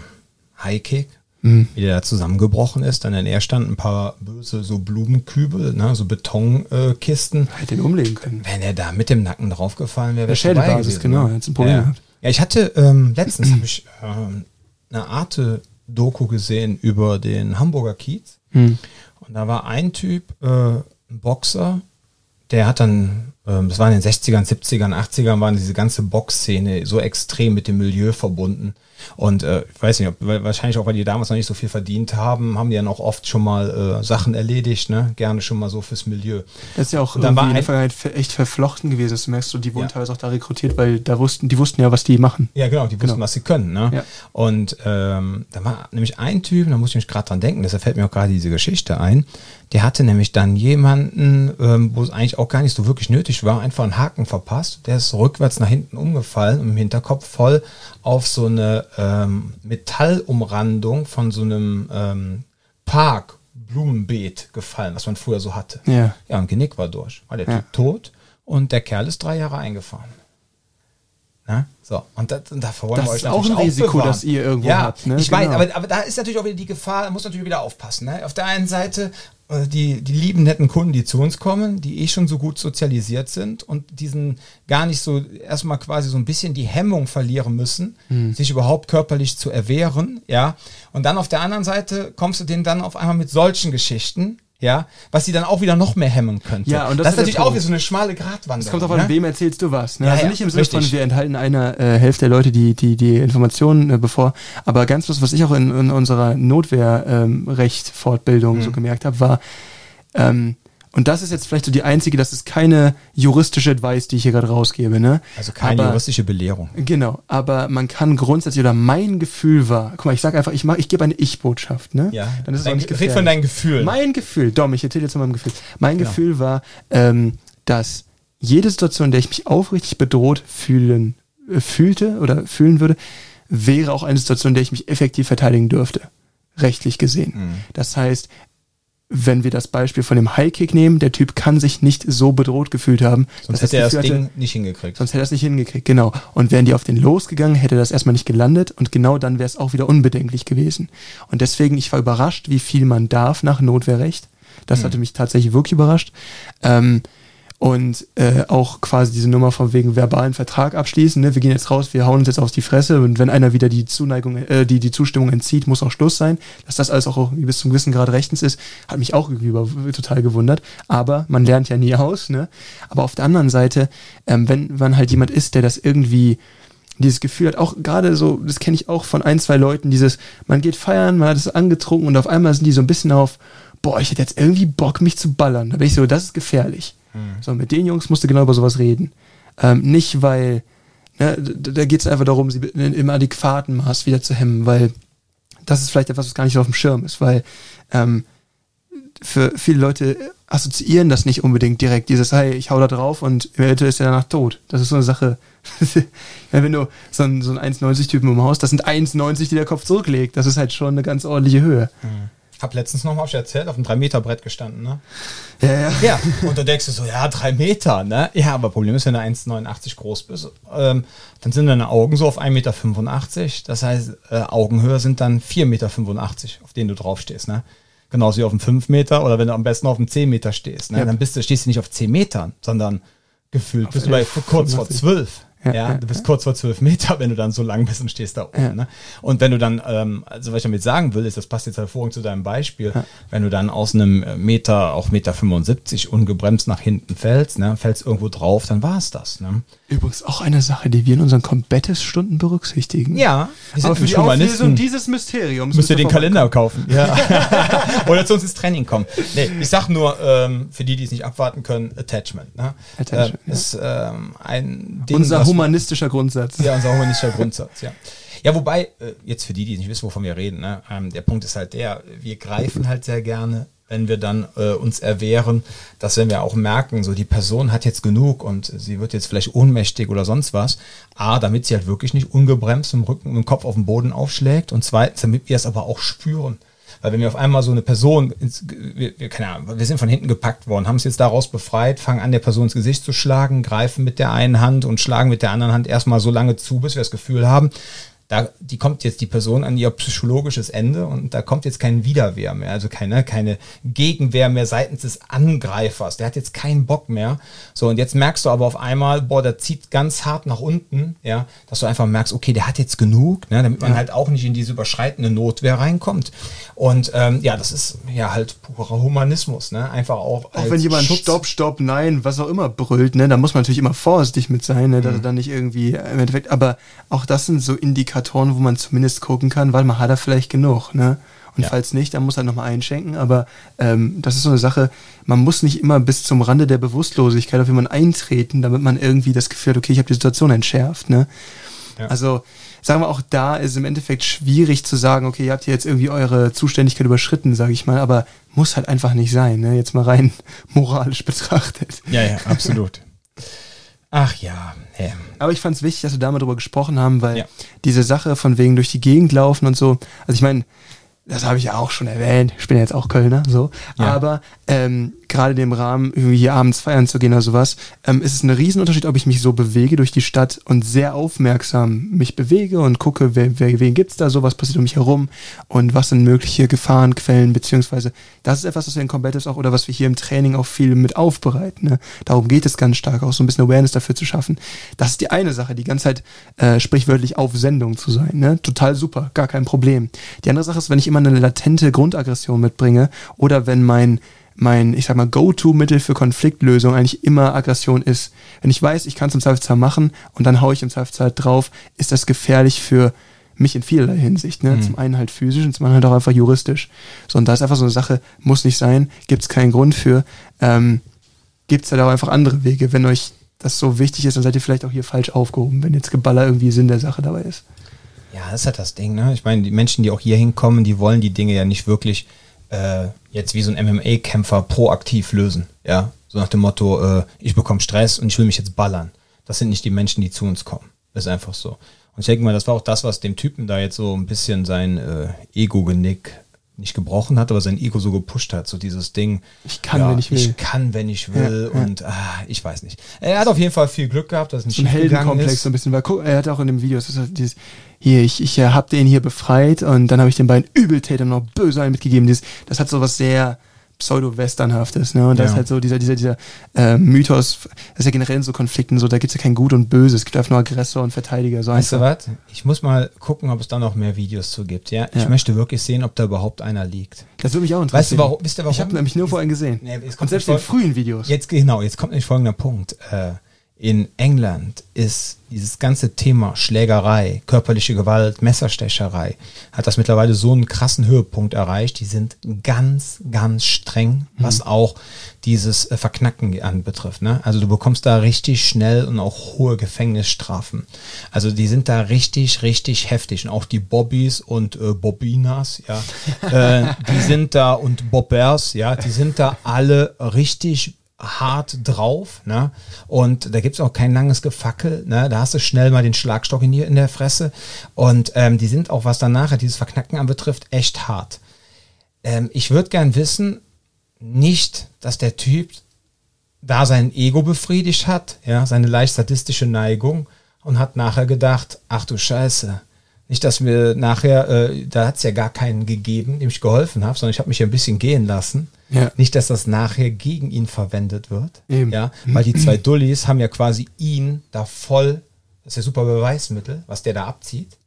Highkick, mhm. wie der da zusammengebrochen ist, dann in er stand ein paar böse so Blumenkübel, ne, so Betonkisten.
Hätte ihn umlegen können.
Wenn er da mit dem Nacken draufgefallen wäre,
wäre Schädelbasis, genau, ne?
ein Problem ja. gehabt. Ja, ich hatte ähm, letztens habe ich ähm, eine Arte-Doku gesehen über den Hamburger Kiez. Mhm. Und da war ein Typ, äh, ein Boxer, der hat dann, ähm, das war in den 60ern, 70ern, 80ern, waren diese ganze Boxszene so extrem mit dem Milieu verbunden. Und äh, ich weiß nicht, ob, wahrscheinlich auch, weil die damals noch nicht so viel verdient haben, haben die dann auch oft schon mal äh, Sachen erledigt, ne? Gerne schon mal so fürs Milieu.
Das ist ja auch dann war in der Vergangenheit echt verflochten gewesen. Das merkst du, die wurden ja. teilweise auch da rekrutiert, weil da wussten, die wussten ja, was die machen.
Ja, genau, die wussten, genau. was sie können, ne? Ja. Und ähm, da war nämlich ein Typ, da muss ich mich gerade dran denken, deshalb fällt mir auch gerade diese Geschichte ein. Der hatte nämlich dann jemanden, ähm, wo es eigentlich auch gar nicht so wirklich nötig war, einfach einen Haken verpasst. Der ist rückwärts nach hinten umgefallen und im Hinterkopf voll auf so eine ähm, Metallumrandung von so einem ähm, Park, Blumenbeet gefallen, was man früher so hatte.
Ja.
Ja, und Genick war durch. War der ja. Typ tot und der Kerl ist drei Jahre eingefahren. Na? So, und, das, und davor wollen
das wir euch ist auch ein Risiko, das ihr irgendwo
ja,
habt.
Ne? Ich genau. weiß, aber, aber da ist natürlich auch wieder die Gefahr, muss natürlich wieder aufpassen. Ne? Auf der einen Seite die, die lieben netten Kunden, die zu uns kommen, die eh schon so gut sozialisiert sind und diesen gar nicht so erstmal quasi so ein bisschen die Hemmung verlieren müssen, hm. sich überhaupt körperlich zu erwehren, ja. Und dann auf der anderen Seite kommst du denen dann auf einmal mit solchen Geschichten, ja, was sie dann auch wieder noch mehr hemmen könnte.
Ja, und das,
das ist natürlich auch wieder so eine schmale Gratwanderung.
Es kommt auf an, ne? wem erzählst du was. Ne? Ja, also nicht im Sinne von, wir enthalten einer äh, Hälfte der Leute die, die, die Informationen äh, bevor, aber ganz was, was ich auch in, in unserer Notwehrrecht-Fortbildung ähm, mhm. so gemerkt habe, war, ähm, und das ist jetzt vielleicht so die einzige, das ist keine juristische Advice, die ich hier gerade rausgebe, ne?
Also keine aber, juristische Belehrung.
Genau, aber man kann grundsätzlich, oder mein Gefühl war, guck mal, ich sag einfach, ich mach, ich gebe eine Ich-Botschaft, ne?
Ja.
Dann ist es
auch nicht Red von deinem Gefühl.
Mein Gefühl, Dom, ich erzähle jetzt von meinem Gefühl. Mein genau. Gefühl war, ähm, dass jede Situation, in der ich mich aufrichtig bedroht fühlen, äh, fühlte oder fühlen würde, wäre auch eine Situation, in der ich mich effektiv verteidigen dürfte rechtlich gesehen. Mhm. Das heißt, wenn wir das Beispiel von dem Highkick nehmen, der Typ kann sich nicht so bedroht gefühlt haben.
Sonst hätte er das Ding hatte, nicht hingekriegt.
Sonst hätte er es nicht hingekriegt, genau. Und wären die auf den losgegangen, hätte das erstmal nicht gelandet und genau dann wäre es auch wieder unbedenklich gewesen. Und deswegen, ich war überrascht, wie viel man darf nach Notwehrrecht. Das hm. hatte mich tatsächlich wirklich überrascht. Ähm, und äh, auch quasi diese Nummer von wegen verbalen Vertrag abschließen. Ne? Wir gehen jetzt raus, wir hauen uns jetzt auf die Fresse und wenn einer wieder die Zuneigung, äh, die, die Zustimmung entzieht, muss auch Schluss sein. Dass das alles auch bis zum gewissen Grad rechtens ist, hat mich auch irgendwie über, total gewundert. Aber man lernt ja nie aus. Ne? Aber auf der anderen Seite, ähm, wenn man halt jemand ist, der das irgendwie dieses Gefühl hat, auch gerade so, das kenne ich auch von ein, zwei Leuten, dieses, man geht feiern, man hat es angetrunken und auf einmal sind die so ein bisschen auf, boah, ich hätte jetzt irgendwie Bock, mich zu ballern. Da bin ich so, das ist gefährlich. Mhm. So, mit den Jungs musst du genau über sowas reden. Ähm, nicht, weil, ne, da geht es einfach darum, sie im adäquaten Maß wieder zu hemmen, weil das ist vielleicht etwas, was gar nicht auf dem Schirm ist, weil ähm, für viele Leute assoziieren das nicht unbedingt direkt, dieses, hey, ich hau da drauf und eventuell ist er danach tot. Das ist so eine Sache. wenn du so einen, so einen 1,90-Typen im Haus, das sind 1,90, die der Kopf zurücklegt. Das ist halt schon eine ganz ordentliche Höhe.
Mhm. Hab letztens noch mal, hab ich erzählt, auf einem 3-Meter-Brett gestanden, ne?
Ja, ja.
Ja, und dann denkst du so, ja, 3 Meter, ne? Ja, aber Problem ist, wenn du 1,89 groß bist, ähm, dann sind deine Augen so auf 1,85 Meter. Das heißt, äh, Augenhöhe sind dann 4,85 Meter, auf denen du draufstehst, ne? Genauso wie auf dem 5 Meter oder wenn du am besten auf dem 10 Meter stehst, ne? Ja. Dann bist du, stehst du nicht auf 10 Metern, sondern gefühlt auf bist du bei kurz vor 12. Ja, ja, du bist kurz vor zwölf Meter, wenn du dann so lang bist und stehst da oben. Ja. Ne? Und wenn du dann, ähm, also was ich damit sagen will, ist, das passt jetzt hervorragend zu deinem Beispiel, ja. wenn du dann aus einem Meter, auch Meter 75 ungebremst nach hinten fällst, ne, fällst irgendwo drauf, dann war es das. Ne?
Übrigens auch eine Sache, die wir in unseren Combatis-Stunden berücksichtigen.
Ja,
wir sind Aber für die Auflösung dieses Mysteriums
müsst ihr den Kalender kaufen. Ja. Oder zu uns ins Training kommen. Nee, ich sag nur, ähm, für die, die es nicht abwarten können, Attachment. Ne? Attachment äh, ist ähm, ein
Ding, Unser humanistischer Grundsatz.
Ja, unser humanistischer Grundsatz, ja. Ja, wobei, äh, jetzt für die, die nicht wissen, wovon wir reden, ne, ähm, der Punkt ist halt der, wir greifen halt sehr gerne, wenn wir dann äh, uns erwehren, dass wenn wir auch merken, so die Person hat jetzt genug und sie wird jetzt vielleicht ohnmächtig oder sonst was, A, damit sie halt wirklich nicht ungebremst im Rücken und im Kopf auf den Boden aufschlägt und zweitens, damit wir es aber auch spüren. Weil wenn wir auf einmal so eine Person, ins, wir, wir, keine Ahnung, wir sind von hinten gepackt worden, haben es jetzt daraus befreit, fangen an, der Person ins Gesicht zu schlagen, greifen mit der einen Hand und schlagen mit der anderen Hand erstmal so lange zu, bis wir das Gefühl haben, da, die kommt jetzt die Person an ihr psychologisches Ende und da kommt jetzt kein Widerwehr mehr, also keine, keine Gegenwehr mehr seitens des Angreifers. Der hat jetzt keinen Bock mehr. So, und jetzt merkst du aber auf einmal, boah, der zieht ganz hart nach unten, ja, dass du einfach merkst, okay, der hat jetzt genug, ne, damit man halt auch nicht in diese überschreitende Notwehr reinkommt. Und ähm, ja, das ist ja halt purer Humanismus, ne? Einfach auch.
Auch wenn jemand Schutz. Stopp, Stopp, Nein, was auch immer brüllt, ne, da muss man natürlich immer vorsichtig mit sein, ne, dass mhm. er dann nicht irgendwie im Endeffekt, aber auch das sind so Indikatoren, Indikatoren, wo man zumindest gucken kann, weil man hat er vielleicht genug, ne? Und ja. falls nicht, dann muss er nochmal einschenken. Aber ähm, das ist so eine Sache, man muss nicht immer bis zum Rande der Bewusstlosigkeit auf jemanden eintreten, damit man irgendwie das Gefühl hat, okay, ich habe die Situation entschärft. Ne? Ja. Also sagen wir auch da ist im Endeffekt schwierig zu sagen, okay, ihr habt hier jetzt irgendwie eure Zuständigkeit überschritten, sage ich mal, aber muss halt einfach nicht sein, ne? jetzt mal rein moralisch betrachtet.
Ja, ja, absolut. Ach ja. ja.
Aber ich fand es wichtig, dass wir da mal drüber gesprochen haben, weil ja. diese Sache von wegen durch die Gegend laufen und so, also ich meine, das habe ich ja auch schon erwähnt, ich bin ja jetzt auch Kölner, so, ja. aber ähm, gerade dem Rahmen, irgendwie hier abends feiern zu gehen oder sowas, ähm, ist es ein Riesenunterschied, ob ich mich so bewege durch die Stadt und sehr aufmerksam mich bewege und gucke, wer, wer, wen gibt's da so, was passiert um mich herum und was sind mögliche Gefahrenquellen, beziehungsweise das ist etwas, was wir in Combat auch oder was wir hier im Training auch viel mit aufbereiten. Ne? Darum geht es ganz stark, auch so ein bisschen Awareness dafür zu schaffen. Das ist die eine Sache, die ganze Zeit äh, sprichwörtlich auf Sendung zu sein. Ne? Total super, gar kein Problem. Die andere Sache ist, wenn ich immer eine latente Grundaggression mitbringe oder wenn mein mein, ich sag mal, Go-To-Mittel für Konfliktlösung eigentlich immer Aggression ist. Wenn ich weiß, ich kann es im Zweifelsfall machen und dann haue ich im Zweifelsfall drauf, ist das gefährlich für mich in vielerlei Hinsicht. Ne? Mhm. Zum einen halt physisch und zum anderen halt auch einfach juristisch. So, und da ist einfach so eine Sache, muss nicht sein, gibt es keinen Grund für. Ähm, gibt es halt auch einfach andere Wege. Wenn euch das so wichtig ist, dann seid ihr vielleicht auch hier falsch aufgehoben, wenn jetzt Geballer irgendwie Sinn der Sache dabei ist.
Ja, das ist halt das Ding, ne? Ich meine, die Menschen, die auch hier hinkommen, die wollen die Dinge ja nicht wirklich äh, jetzt wie so ein MMA-Kämpfer proaktiv lösen. Ja, so nach dem Motto, äh, ich bekomme Stress und ich will mich jetzt ballern. Das sind nicht die Menschen, die zu uns kommen. Das ist einfach so. Und ich denke mal, das war auch das, was dem Typen da jetzt so ein bisschen sein äh, Ego-Genick nicht gebrochen hat, aber sein Ego so gepusht hat, so dieses Ding.
Ich kann, ja, wenn ich will.
Ich kann, wenn ich will ja, und ja. Ah, ich weiß nicht. Er hat auf jeden Fall viel Glück gehabt, dass nicht
so ein Heldenkomplex so ein bisschen, weil er hat auch in dem Video, das ist halt dieses, hier, ich, ich äh, hab den hier befreit und dann habe ich den beiden Übeltätern noch böse einen mitgegeben. Das, das hat so was sehr pseudo-westernhaftes, ne? Und ja. das ist halt so dieser, dieser, dieser äh, Mythos, das ist ja generell in so Konflikten so, da gibt's ja kein Gut und Böse, es gibt einfach nur Aggressor und Verteidiger. So
weißt einfach. du was? Ich muss mal gucken, ob es da noch mehr Videos zu gibt, ja? Ich ja. möchte wirklich sehen, ob da überhaupt einer liegt.
Das würde mich auch
interessieren. Weißt du, warum? Wisst ihr, warum?
Ich habe nämlich nur vorhin gesehen. Nee, und selbst in frühen Videos.
Jetzt, genau, jetzt kommt nämlich folgender Punkt. Äh, in England ist dieses ganze Thema Schlägerei, körperliche Gewalt, Messerstecherei, hat das mittlerweile so einen krassen Höhepunkt erreicht. Die sind ganz, ganz streng, was mhm. auch dieses äh, Verknacken anbetrifft. Ne? Also du bekommst da richtig schnell und auch hohe Gefängnisstrafen. Also die sind da richtig, richtig heftig. Und auch die Bobbys und äh, Bobinas, ja, äh, die sind da und Bobbers, ja, die sind da alle richtig hart drauf, ne? Und da gibt's auch kein langes Gefackel, ne? Da hast du schnell mal den Schlagstock in, die, in der Fresse. Und ähm, die sind auch, was dann nachher dieses Verknacken anbetrifft, echt hart. Ähm, ich würde gern wissen, nicht, dass der Typ da sein Ego befriedigt hat, ja, seine leicht sadistische Neigung und hat nachher gedacht, ach du Scheiße, nicht, dass mir nachher, äh, da hat's ja gar keinen gegeben, dem ich geholfen habe, sondern ich habe mich ein bisschen gehen lassen. Ja. Nicht, dass das nachher gegen ihn verwendet wird. Eben. Ja, weil die zwei Dullis haben ja quasi ihn da voll Das ist ja super Beweismittel, was der da abzieht.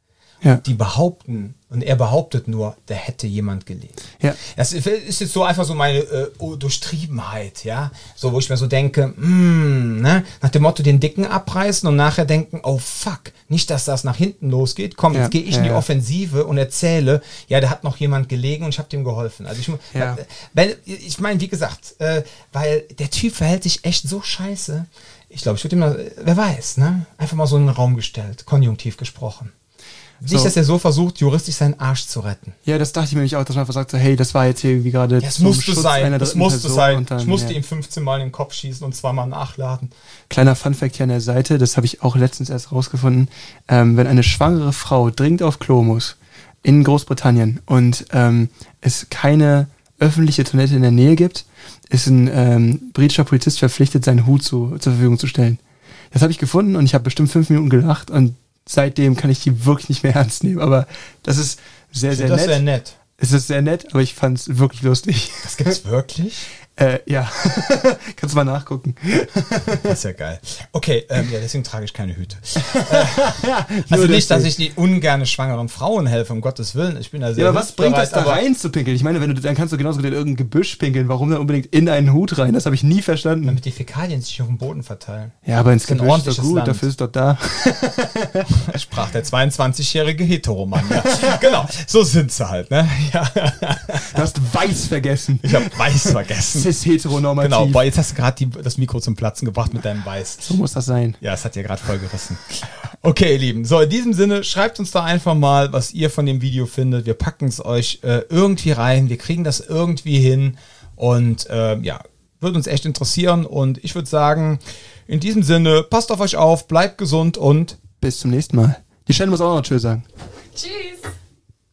Ja. Die behaupten, und er behauptet nur, da hätte jemand gelebt. Ja. Das ist jetzt so einfach so meine äh, Durchtriebenheit, ja. So, wo ich mir so denke, mm, ne? nach dem Motto den Dicken abreißen und nachher denken, oh fuck, nicht, dass das nach hinten losgeht. Komm, ja. jetzt gehe ich in die Offensive und erzähle, ja, da hat noch jemand gelegen und ich habe dem geholfen. Also ich, ja. ich meine, wie gesagt, äh, weil der Typ verhält sich echt so scheiße. Ich glaube, ich würde ihm mal, wer weiß, ne? Einfach mal so in den Raum gestellt, konjunktiv gesprochen. Nicht, so. dass er so versucht, juristisch seinen Arsch zu retten.
Ja, das dachte ich mir nämlich auch, dass man einfach sagt, so, hey, das war jetzt hier wie gerade.
Ja, es musste sein. Das musste Person sein. Dann, ich musste ja. ihm 15 Mal in den Kopf schießen und zweimal nachladen.
Kleiner Funfact hier an der Seite, das habe ich auch letztens erst rausgefunden. Ähm, wenn eine schwangere Frau dringend auf Klo muss in Großbritannien und ähm, es keine öffentliche Toilette in der Nähe gibt, ist ein ähm, britischer Polizist verpflichtet, seinen Hut zu, zur Verfügung zu stellen. Das habe ich gefunden und ich habe bestimmt fünf Minuten gelacht und seitdem kann ich die wirklich nicht mehr ernst nehmen. Aber das ist sehr, sehr
das
nett.
Das ist sehr nett.
Es ist sehr nett, aber ich fand es wirklich lustig.
Das gibt's wirklich?
Äh, ja, kannst du mal nachgucken.
Das ist ja geil. Okay, ähm, ja, deswegen trage ich keine Hüte. Äh, also nicht, dass ich die ungerne schwangeren Frauen helfe, um Gottes Willen. Ich bin da sehr
Ja, aber was bringt das da rein zu pinkeln? Ich meine, wenn du, dann kannst du genauso gut in irgendein Gebüsch pinkeln. Warum dann unbedingt in einen Hut rein? Das habe ich nie verstanden.
Damit die Fäkalien sich auf dem Boden verteilen.
Ja, aber ins Gebüsch ist doch gut, Land. dafür ist doch da.
Sprach der 22-jährige Heteromann. Ja. genau, so sind sie halt. Ne? Ja.
Du hast weiß vergessen.
Ich habe weiß vergessen.
Cis heteronormativ.
Genau, boah, jetzt hast du gerade das Mikro zum Platzen gebracht mit deinem Weiß.
So muss das sein.
Ja, es hat ja gerade voll gerissen. Okay, ihr Lieben. So, in diesem Sinne, schreibt uns da einfach mal, was ihr von dem Video findet. Wir packen es euch äh, irgendwie rein. Wir kriegen das irgendwie hin. Und äh, ja, würde uns echt interessieren. Und ich würde sagen, in diesem Sinne, passt auf euch auf, bleibt gesund und
bis zum nächsten Mal. Die Shannon muss auch noch Tschüss sagen. Tschüss.